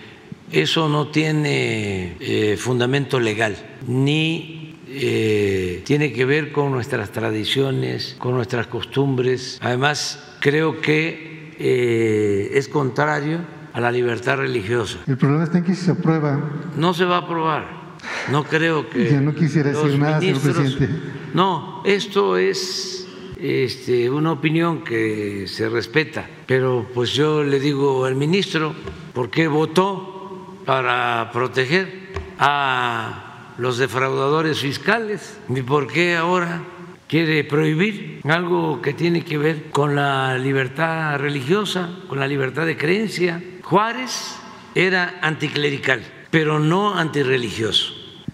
Speaker 1: eso no tiene eh, fundamento legal, ni eh, tiene que ver con nuestras tradiciones, con nuestras costumbres. Además, creo que es contrario a la libertad religiosa.
Speaker 10: El problema está en que si se aprueba.
Speaker 1: No se va a aprobar. No creo que.
Speaker 10: Ya no quisiera decir nada, señor presidente.
Speaker 1: No, esto es este, una opinión que se respeta, pero pues yo le digo al ministro, ¿por qué votó para proteger a los defraudadores fiscales? ¿Y por qué ahora quiere prohibir algo que tiene que ver con la libertad religiosa, con la libertad de creencia? Juárez era anticlerical, pero no antirreligioso.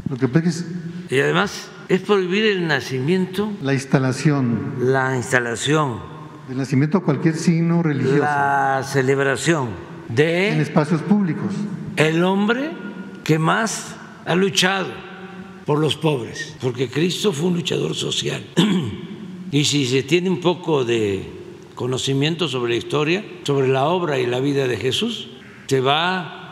Speaker 10: Lo que pasa es
Speaker 1: Y además es prohibir el nacimiento,
Speaker 10: la instalación,
Speaker 1: la instalación,
Speaker 10: el nacimiento de cualquier signo religioso
Speaker 1: la celebración
Speaker 10: en
Speaker 1: de
Speaker 10: espacios públicos.
Speaker 1: el hombre que más ha luchado por los pobres, porque Cristo fue un luchador social. Y si se tiene un poco de conocimiento sobre la historia, sobre la obra y la vida de Jesús, se va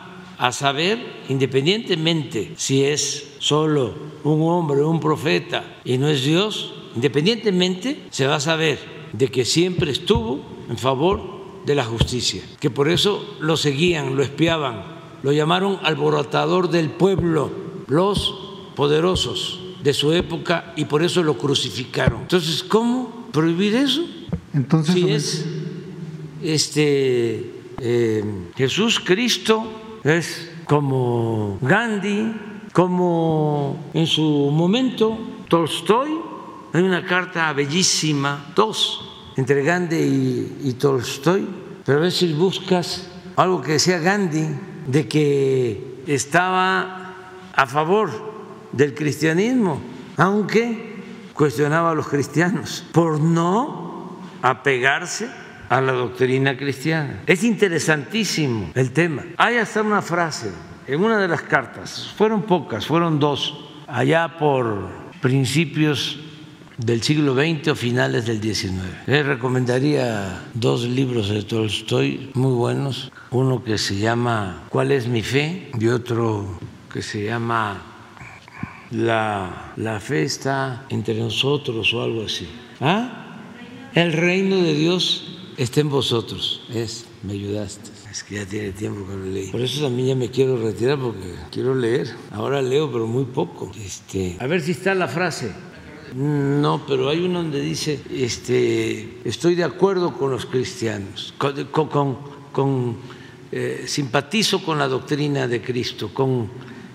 Speaker 1: a saber, independientemente si es solo un hombre, un profeta y no es Dios, independientemente se va a saber de que siempre estuvo en favor de la justicia, que por eso lo seguían, lo espiaban, lo llamaron alborotador del pueblo, los poderosos de su época y por eso lo crucificaron. Entonces, ¿cómo prohibir eso?
Speaker 10: Entonces,
Speaker 1: Si es este eh, Jesús Cristo es como Gandhi, como en su momento Tolstoy, hay una carta bellísima, dos, entre Gandhi y, Tolstoy, pero a si buscas algo que decía Gandhi, de que estaba a favor del cristianismo, aunque cuestionaba a los cristianos por no apegarse a la doctrina cristiana. Es interesantísimo el tema. Hay hasta una frase en una de las cartas, fueron pocas, fueron dos, allá por principios del siglo XX o finales del XIX. Les recomendaría dos libros de Tolstoy muy buenos, uno que se llama ¿Cuál es mi fe? y otro que se llama La, la fe está entre nosotros o algo así. ¿Ah? El reino de Dios está en vosotros. Es, me ayudaste. Es que ya tiene tiempo que lo leí. Por eso también ya me quiero retirar porque quiero leer. Ahora leo, pero muy poco. Este, a ver si está la frase. No, pero hay uno donde dice, este, estoy de acuerdo con los cristianos, con, con- con- con, eh, simpatizo con la doctrina de Cristo, con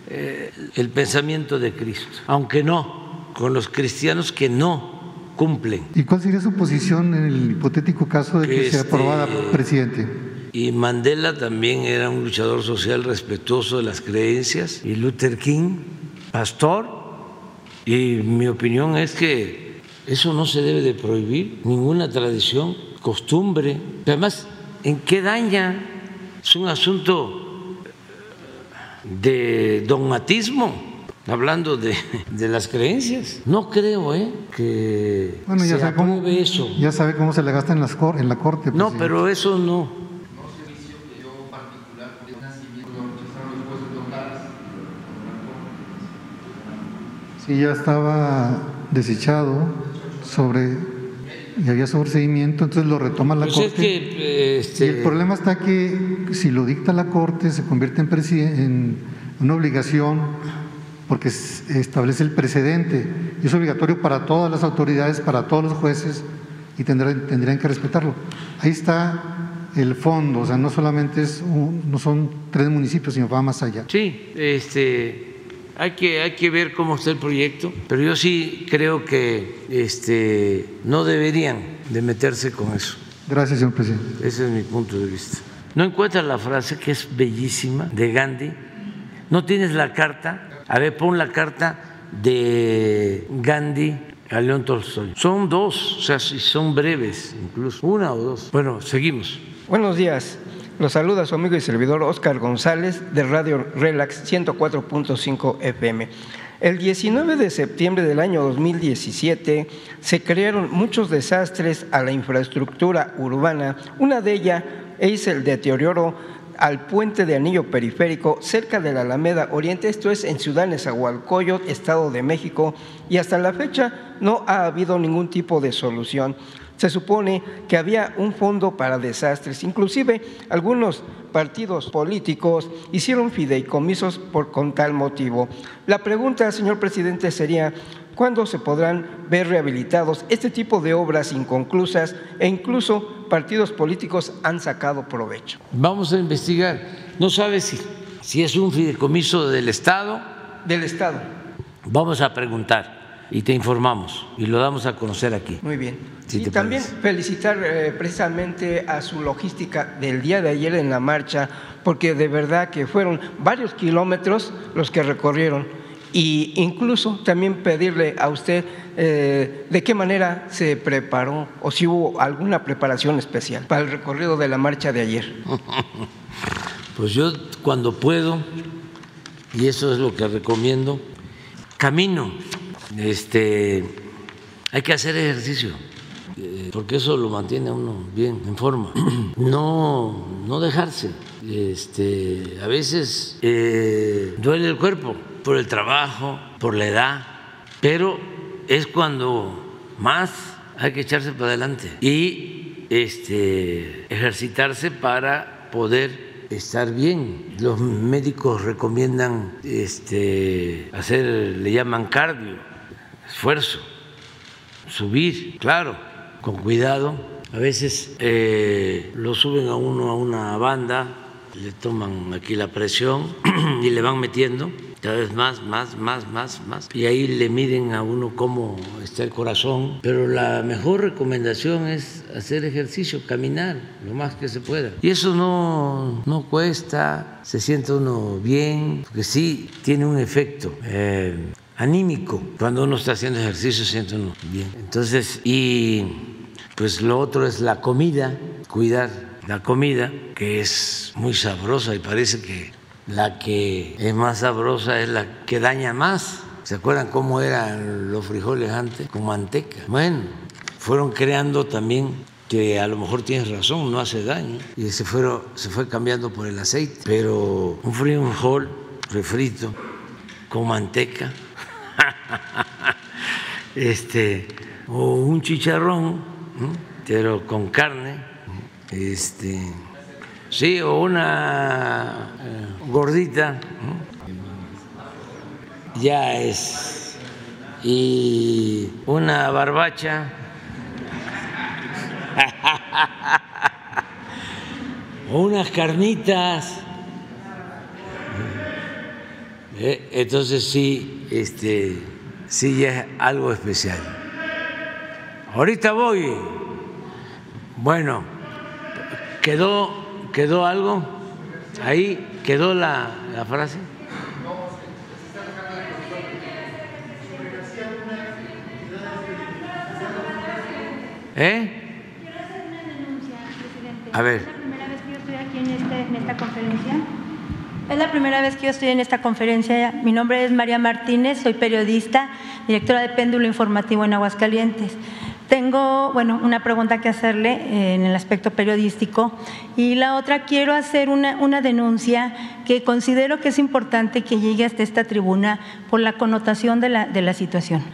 Speaker 1: eh, el pensamiento de Cristo, aunque no con los cristianos que no cumplen.
Speaker 10: ¿Y cuál sería su posición en el hipotético caso de que sea
Speaker 1: Este-
Speaker 10: aprobada, presidente?
Speaker 1: Y Mandela también era un luchador social respetuoso de las creencias, y Luther King, pastor, y mi opinión es que eso no se debe de prohibir, ninguna tradición, costumbre. Además, ¿en qué daña? Es un asunto de dogmatismo, hablando de, de las creencias. No creo ¿eh? que
Speaker 10: Bueno, ya
Speaker 1: se
Speaker 10: sabe cómo,
Speaker 1: eso.
Speaker 10: ya sabe cómo se le gasta en, las cor- en la corte.
Speaker 1: No,
Speaker 10: presidente.
Speaker 1: pero eso no.
Speaker 10: Sí, ya estaba desechado sobre y había sobreseimiento, entonces lo retoma la
Speaker 1: Pues es
Speaker 10: corte.
Speaker 1: que
Speaker 10: Y
Speaker 1: este,
Speaker 10: el problema está que si lo dicta la corte se convierte en, en una obligación porque establece el precedente es obligatorio para todas las autoridades, para todos los jueces y tendrán, tendrían que respetarlo. Ahí está el fondo, o sea, no solamente es no son tres municipios, sino va más allá.
Speaker 1: Sí, este, hay que, hay que ver cómo está el proyecto, pero yo sí creo que este, no deberían de meterse con eso.
Speaker 10: Gracias, señor presidente.
Speaker 1: Ese es mi punto de vista. ¿No encuentras la frase que es bellísima de Gandhi? ¿No tienes la carta? A ver, pon la carta de Gandhi a León Tolstoy. Son dos, o sea, son breves, incluso una o dos. Bueno, seguimos.
Speaker 11: Buenos días. Los saluda su amigo y servidor Oscar González de Radio Relax 104.5 FM. El 19 de septiembre del año 2017 se crearon muchos desastres a la infraestructura urbana. Una de ellas es el deterioro al puente de anillo periférico cerca de la Alameda Oriente, esto es en Ciudad Nezahualcóyotl, Estado de México, y hasta la fecha no ha habido ningún tipo de solución. Se supone que había un fondo para desastres, inclusive algunos partidos políticos hicieron fideicomisos por, con tal motivo. La pregunta, señor presidente, sería, ¿cuándo se podrán ver rehabilitados este tipo de obras inconclusas e incluso partidos políticos han sacado provecho?
Speaker 1: Vamos a investigar. ¿No sabes si, si es un fideicomiso del Estado?
Speaker 11: Del Estado.
Speaker 1: Vamos a preguntar y te informamos y lo damos a conocer aquí.
Speaker 11: Muy bien. y también felicitar eh, precisamente a su logística del día de ayer en la marcha, porque de verdad que fueron varios kilómetros los que recorrieron. Y incluso también pedirle a usted eh, de qué manera se preparó o si hubo alguna preparación especial para el recorrido de la marcha de ayer.
Speaker 1: Pues yo cuando puedo, y eso es lo que recomiendo, camino este, hay que hacer ejercicio, eh, porque eso lo mantiene uno bien en forma. No, no dejarse. Este, a veces eh, duele el cuerpo por el trabajo, por la edad, pero es cuando más hay que echarse para adelante y este, ejercitarse para poder estar bien. Los médicos recomiendan este, hacer, le llaman cardio, esfuerzo, subir, claro, con cuidado. A veces eh, lo suben a uno a una banda, le toman aquí la presión y le van metiendo cada vez más, más, más, más, más. Y ahí le miden a uno cómo está el corazón. Pero la mejor recomendación es hacer ejercicio, caminar lo más que se pueda. Y eso no, no cuesta, se siente uno bien, porque sí tiene un efecto. Eh, anímico. Cuando uno está haciendo ejercicio siente uno bien. Entonces, y pues lo otro es la comida, cuidar la comida, que es muy sabrosa y parece que la que es más sabrosa es la que daña más. ¿Se acuerdan cómo eran los frijoles antes? Con manteca. Bueno, fueron creando también que a lo mejor tienes razón, no hace daño, y se, fueron, se fue cambiando por el aceite, pero un frijol refrito con manteca este, o un chicharrón, pero con carne, este, sí, o una eh, gordita, ya es, y una barbacha. o unas carnitas. Eh, entonces sí, este, sí ya es algo especial. Ahorita voy. Bueno, quedó, quedó algo ahí, quedó la, la frase. ¿Eh? A ver.
Speaker 12: ¿Es la primera vez que yo estoy aquí este, en esta conferencia? Es la primera vez que yo estoy en esta conferencia. Mi nombre es María Martínez, soy periodista, directora de Péndulo Informativo en Aguascalientes. Tengo, bueno, una pregunta que hacerle eh, en el aspecto periodístico y la otra, quiero hacer una, una denuncia que considero que es importante que llegue hasta esta tribuna por la connotación de la, de la situación.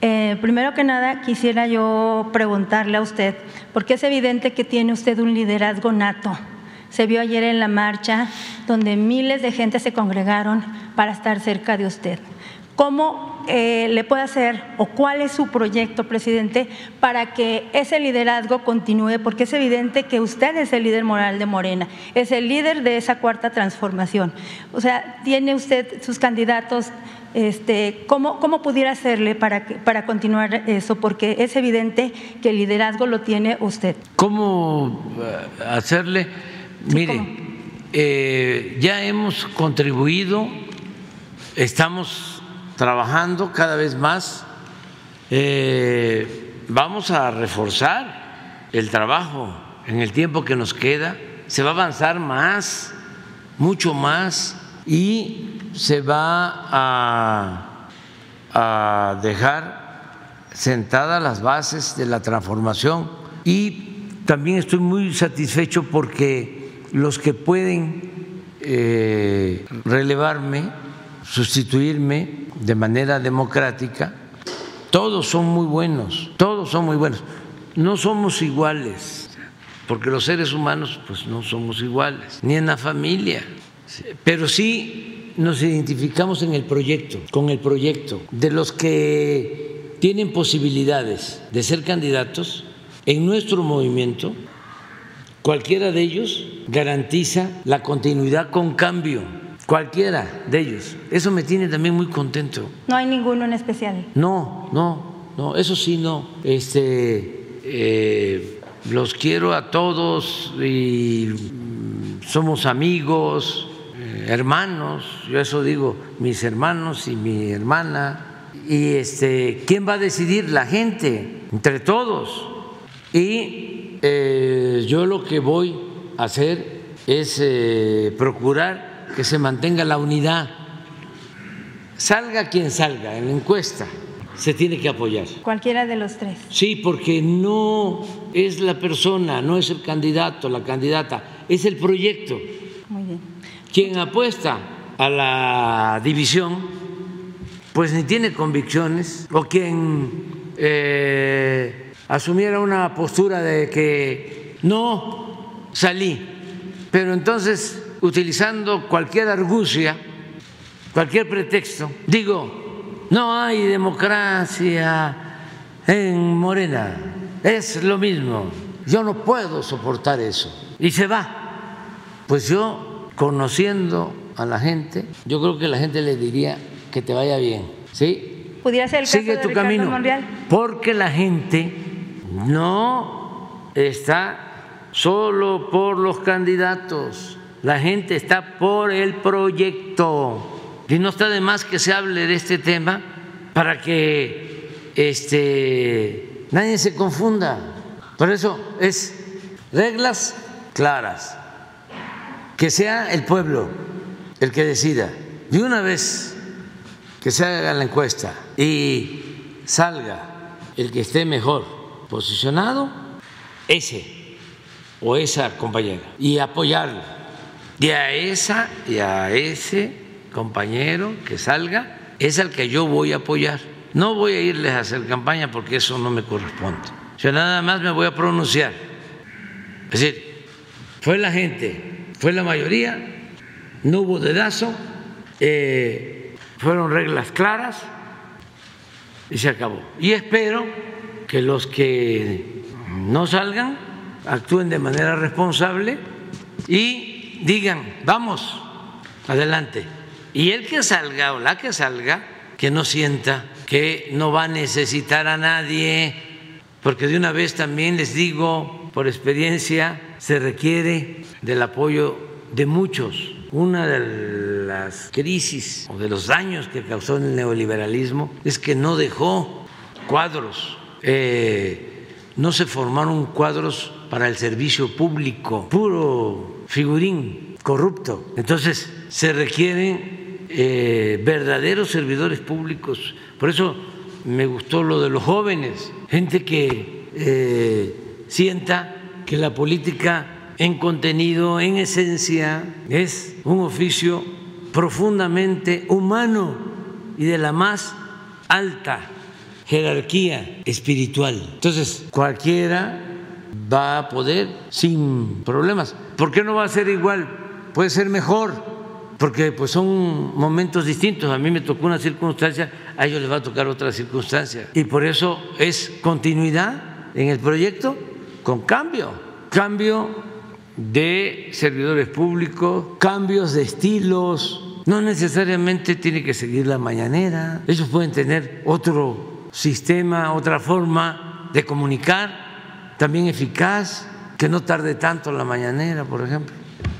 Speaker 12: Eh, primero que nada, quisiera yo preguntarle a usted, porque es evidente que tiene usted un liderazgo nato se vio ayer en la marcha donde miles de gente se congregaron para estar cerca de usted. ¿Cómo ¿cómo eh, le puede hacer o cuál es su proyecto, presidente, para que ese liderazgo continúe? Porque es evidente que usted es el líder moral de Morena, es el líder de esa cuarta transformación. O sea, tiene usted sus candidatos este, ¿cómo, ¿Cómo pudiera hacerle para, para continuar eso? Porque es evidente que el liderazgo lo tiene usted.
Speaker 1: ¿Cómo eh, hacerle? Mire, eh, ya hemos contribuido, estamos trabajando cada vez más, eh, vamos a reforzar el trabajo en el tiempo que nos queda, se va a avanzar más, mucho más, y se va a, dejar sentadas las bases de la transformación. Y también estoy muy satisfecho porque los que pueden eh, relevarme, sustituirme de manera democrática, todos son muy buenos, todos son muy buenos. No somos iguales, porque los seres humanos pues no somos iguales, ni en la familia, pero sí nos identificamos en el proyecto, con el proyecto. De los que tienen posibilidades de ser candidatos, en nuestro movimiento, cualquiera de ellos garantiza la continuidad con cambio. Cualquiera de ellos. Eso me tiene también muy contento.
Speaker 12: No hay ninguno en especial.
Speaker 1: No, no, no, eso sí no. Este, eh, los quiero a todos y somos amigos, hermanos, yo eso digo, mis hermanos y mi hermana, y este, ¿quién va a decidir? La gente, entre todos. Y eh, yo lo que voy a hacer es eh, procurar que se mantenga la unidad. Salga quien salga en la encuesta, se tiene que apoyar.
Speaker 12: Cualquiera de los tres.
Speaker 1: Sí, porque no es la persona, no es el candidato, la candidata, es el proyecto. Muy bien. Quien apuesta a la división, pues ni tiene convicciones, o quien eh, asumiera una postura de que no salí, pero entonces utilizando cualquier argucia, cualquier pretexto, digo, no hay democracia en Morena, es lo mismo, yo no puedo soportar eso, y se va. Pues yo conociendo a la gente, yo creo que la gente le diría que te vaya bien, ¿sí?
Speaker 12: Pudiera ser el caso
Speaker 1: Sigue tu camino, porque la gente no está solo por los candidatos, la gente está por el proyecto. Y no está de más que se hable de este tema para que este, nadie se confunda. Por eso es reglas claras que sea el pueblo el que decida. Y una vez que se haga la encuesta y salga el que esté mejor posicionado, ese o esa compañera, y apoyarlo. Y a esa y a ese compañero que salga es al que yo voy a apoyar. No voy a irles a hacer campaña porque eso no me corresponde. Yo nada más me voy a pronunciar. Es decir, fue la gente fue la mayoría, no hubo dedazo, eh, fueron reglas claras y se acabó. Y espero que los que no salgan actúen de manera responsable y digan, vamos, adelante. Y el que salga o la que salga, que no sienta que no va a necesitar a nadie, porque de una vez también les digo por experiencia, se requiere del apoyo de muchos. Una de las crisis o de los daños que causó el neoliberalismo es que no dejó cuadros, eh, no se formaron cuadros para el servicio público, puro figurín corrupto. Entonces se requieren eh, verdaderos servidores públicos. Por eso me gustó lo de los jóvenes, gente que eh, sienta que la política en contenido, en esencia, es un oficio profundamente humano y de la más alta jerarquía espiritual. Entonces, cualquiera va a poder sin problemas. ¿Por qué no va a ser igual? Puede ser mejor, porque pues son momentos distintos. A mí me tocó una circunstancia, a ellos les va a tocar otra circunstancia. Y por eso es continuidad en el proyecto con cambio, cambio de servidores públicos, cambios de estilos. No necesariamente tiene que seguir la mañanera. Ellos pueden tener otro sistema, otra forma de comunicar, también eficaz, que no tarde tanto la mañanera, por ejemplo.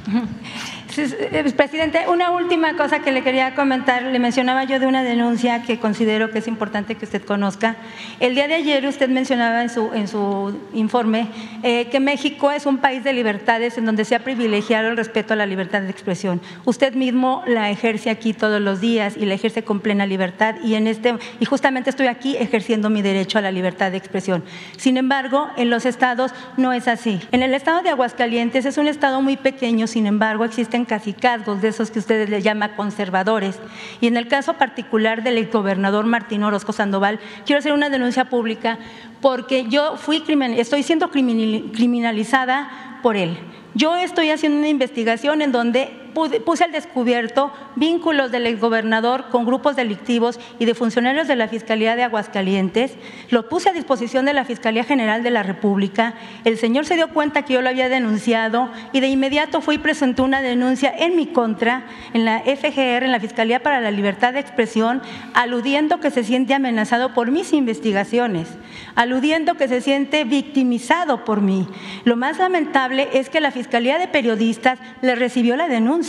Speaker 12: Eh, presidente, una última cosa que le quería comentar. Le mencionaba yo de una denuncia que considero que es importante que usted conozca. El día de ayer usted mencionaba en su, en su informe eh, que México es un país de libertades en donde se ha privilegiado el respeto a la libertad de expresión. Usted mismo la ejerce aquí todos los días y la ejerce con plena libertad y, en este, y justamente estoy aquí ejerciendo mi derecho a la libertad de expresión. Sin embargo, en los estados no es así. En el estado de Aguascalientes es un estado muy pequeño, sin embargo, existen cacicazgos, de esos que ustedes le llaman conservadores. Y en el caso particular del gobernador Martín Orozco Sandoval, quiero hacer una denuncia pública porque yo fui estoy siendo criminalizada por él. Yo estoy haciendo una investigación en donde puse al descubierto vínculos del exgobernador con grupos delictivos y de funcionarios de la Fiscalía de Aguascalientes. Lo puse a disposición de la Fiscalía General de la República. El señor se dio cuenta que yo lo había denunciado y de inmediato fue y presentó una denuncia en mi contra en la FGR, en la Fiscalía para la Libertad de Expresión, aludiendo que se siente amenazado por mis investigaciones, aludiendo que se siente victimizado por mí. Lo más lamentable es que la Fiscalía de Periodistas le recibió la denuncia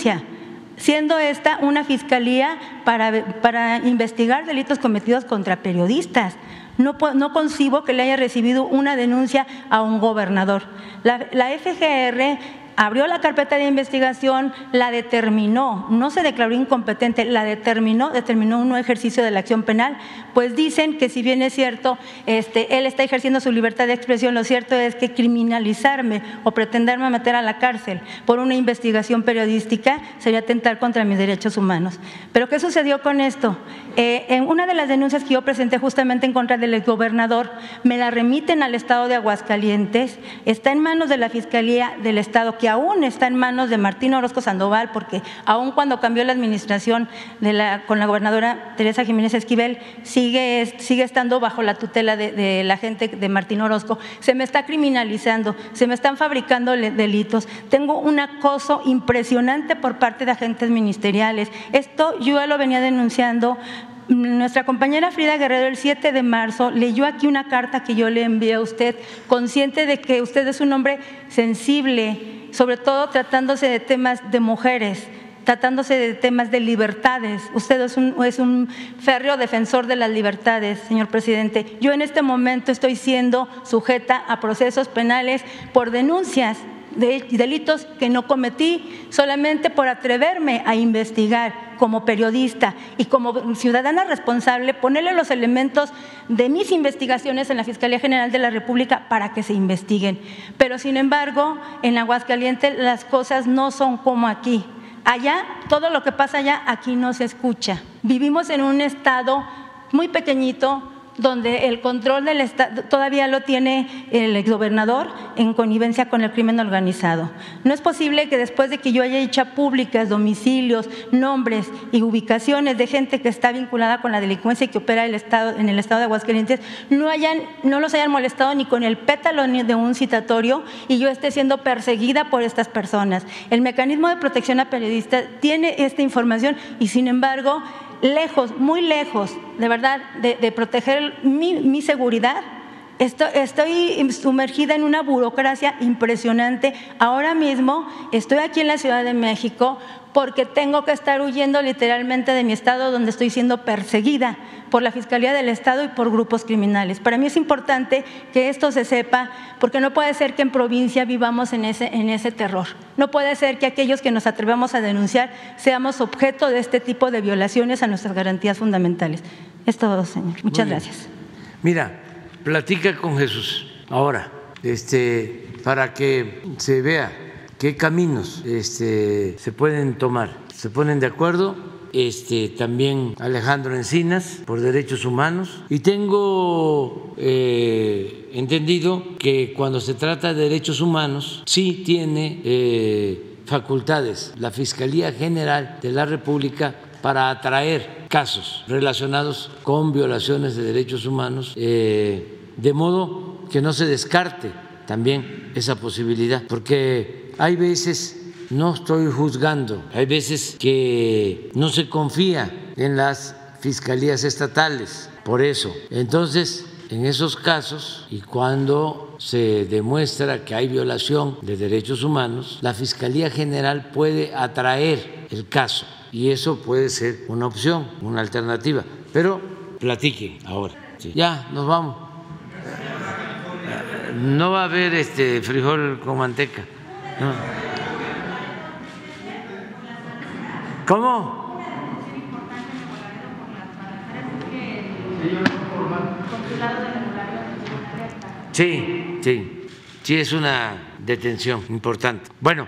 Speaker 12: siendo esta una fiscalía para, investigar delitos cometidos contra periodistas. No, no, concibo que le haya recibido una denuncia a un gobernador. La, la FGR abrió la carpeta de investigación, la determinó, no se declaró incompetente, la determinó, determinó un ejercicio de la acción penal, pues dicen que si bien es cierto, este, él está ejerciendo su libertad de expresión, lo cierto es que criminalizarme o pretenderme meter a la cárcel por una investigación periodística sería atentar contra mis derechos humanos. Pero ¿qué sucedió con esto? Eh, en una de las denuncias que yo presenté justamente en contra del gobernador, me la remiten al Estado de Aguascalientes, está en manos de la Fiscalía del Estado que aún está en manos de Martín Orozco Sandoval, porque aún cuando cambió la administración con la gobernadora Teresa Jiménez Esquivel, sigue, sigue estando bajo la tutela de, la gente de Martín Orozco. Se me está criminalizando, se me están fabricando delitos. Tengo un acoso impresionante por parte de agentes ministeriales. Esto yo lo venía denunciando nuestra compañera Frida Guerrero el 7 de marzo leyó aquí una carta que yo le envié a usted, consciente de que usted es un hombre sensible, sobre todo tratándose de temas de mujeres, tratándose de temas de libertades. Usted es un, es un férreo defensor de las libertades, señor presidente. Yo en este momento estoy siendo sujeta a procesos penales por denuncias de delitos que no cometí solamente por atreverme a investigar como periodista y como ciudadana responsable, ponerle los elementos de mis investigaciones en la Fiscalía General de la República para que se investiguen. Pero sin embargo, en Aguascalientes las cosas no son como aquí. Allá, todo lo que pasa allá, aquí no se escucha. Vivimos en un estado muy pequeñito, donde el control del Estado todavía lo tiene el exgobernador en connivencia con el crimen organizado. No es posible que después de que yo haya hecho públicas domicilios, nombres y ubicaciones de gente que está vinculada con la delincuencia y que opera el estado, en el estado de Aguascalientes, no, hayan, no los hayan molestado ni con el pétalo de un citatorio y yo esté siendo perseguida por estas personas. El mecanismo de protección a periodistas tiene esta información y sin embargo lejos, muy lejos, de verdad, de, proteger mi, seguridad, Estoy, sumergida en una burocracia impresionante. Ahora mismo estoy aquí en la Ciudad de México porque tengo que estar huyendo literalmente de mi estado donde estoy siendo perseguida por la Fiscalía del Estado y por grupos criminales. Para mí es importante que esto se sepa porque no puede ser que en provincia vivamos en ese, en ese terror. No puede ser que aquellos que nos atrevamos a denunciar seamos objeto de este tipo de violaciones a nuestras garantías fundamentales. Es todo, señor. Muchas gracias.
Speaker 1: Mira, platica con Jesús ahora, este, para que se vea qué caminos este, se pueden tomar. Se ponen de acuerdo este, también Alejandro Encinas por derechos humanos y tengo eh, entendido que cuando se trata de derechos humanos sí tiene eh, facultades la Fiscalía General de la República para atraer casos relacionados con violaciones de derechos humanos, eh, de modo que no se descarte también esa posibilidad, porque hay veces, no estoy juzgando, hay veces que no se confía en las fiscalías estatales, por eso. Entonces, en esos casos y cuando se demuestra que hay violación de derechos humanos, la Fiscalía General puede atraer el caso y eso puede ser una opción, una alternativa. Pero platique ahora. Ya, nos vamos. No va a haber este frijol con manteca. ¿Cómo? Sí, sí, sí, es una detención importante. Bueno.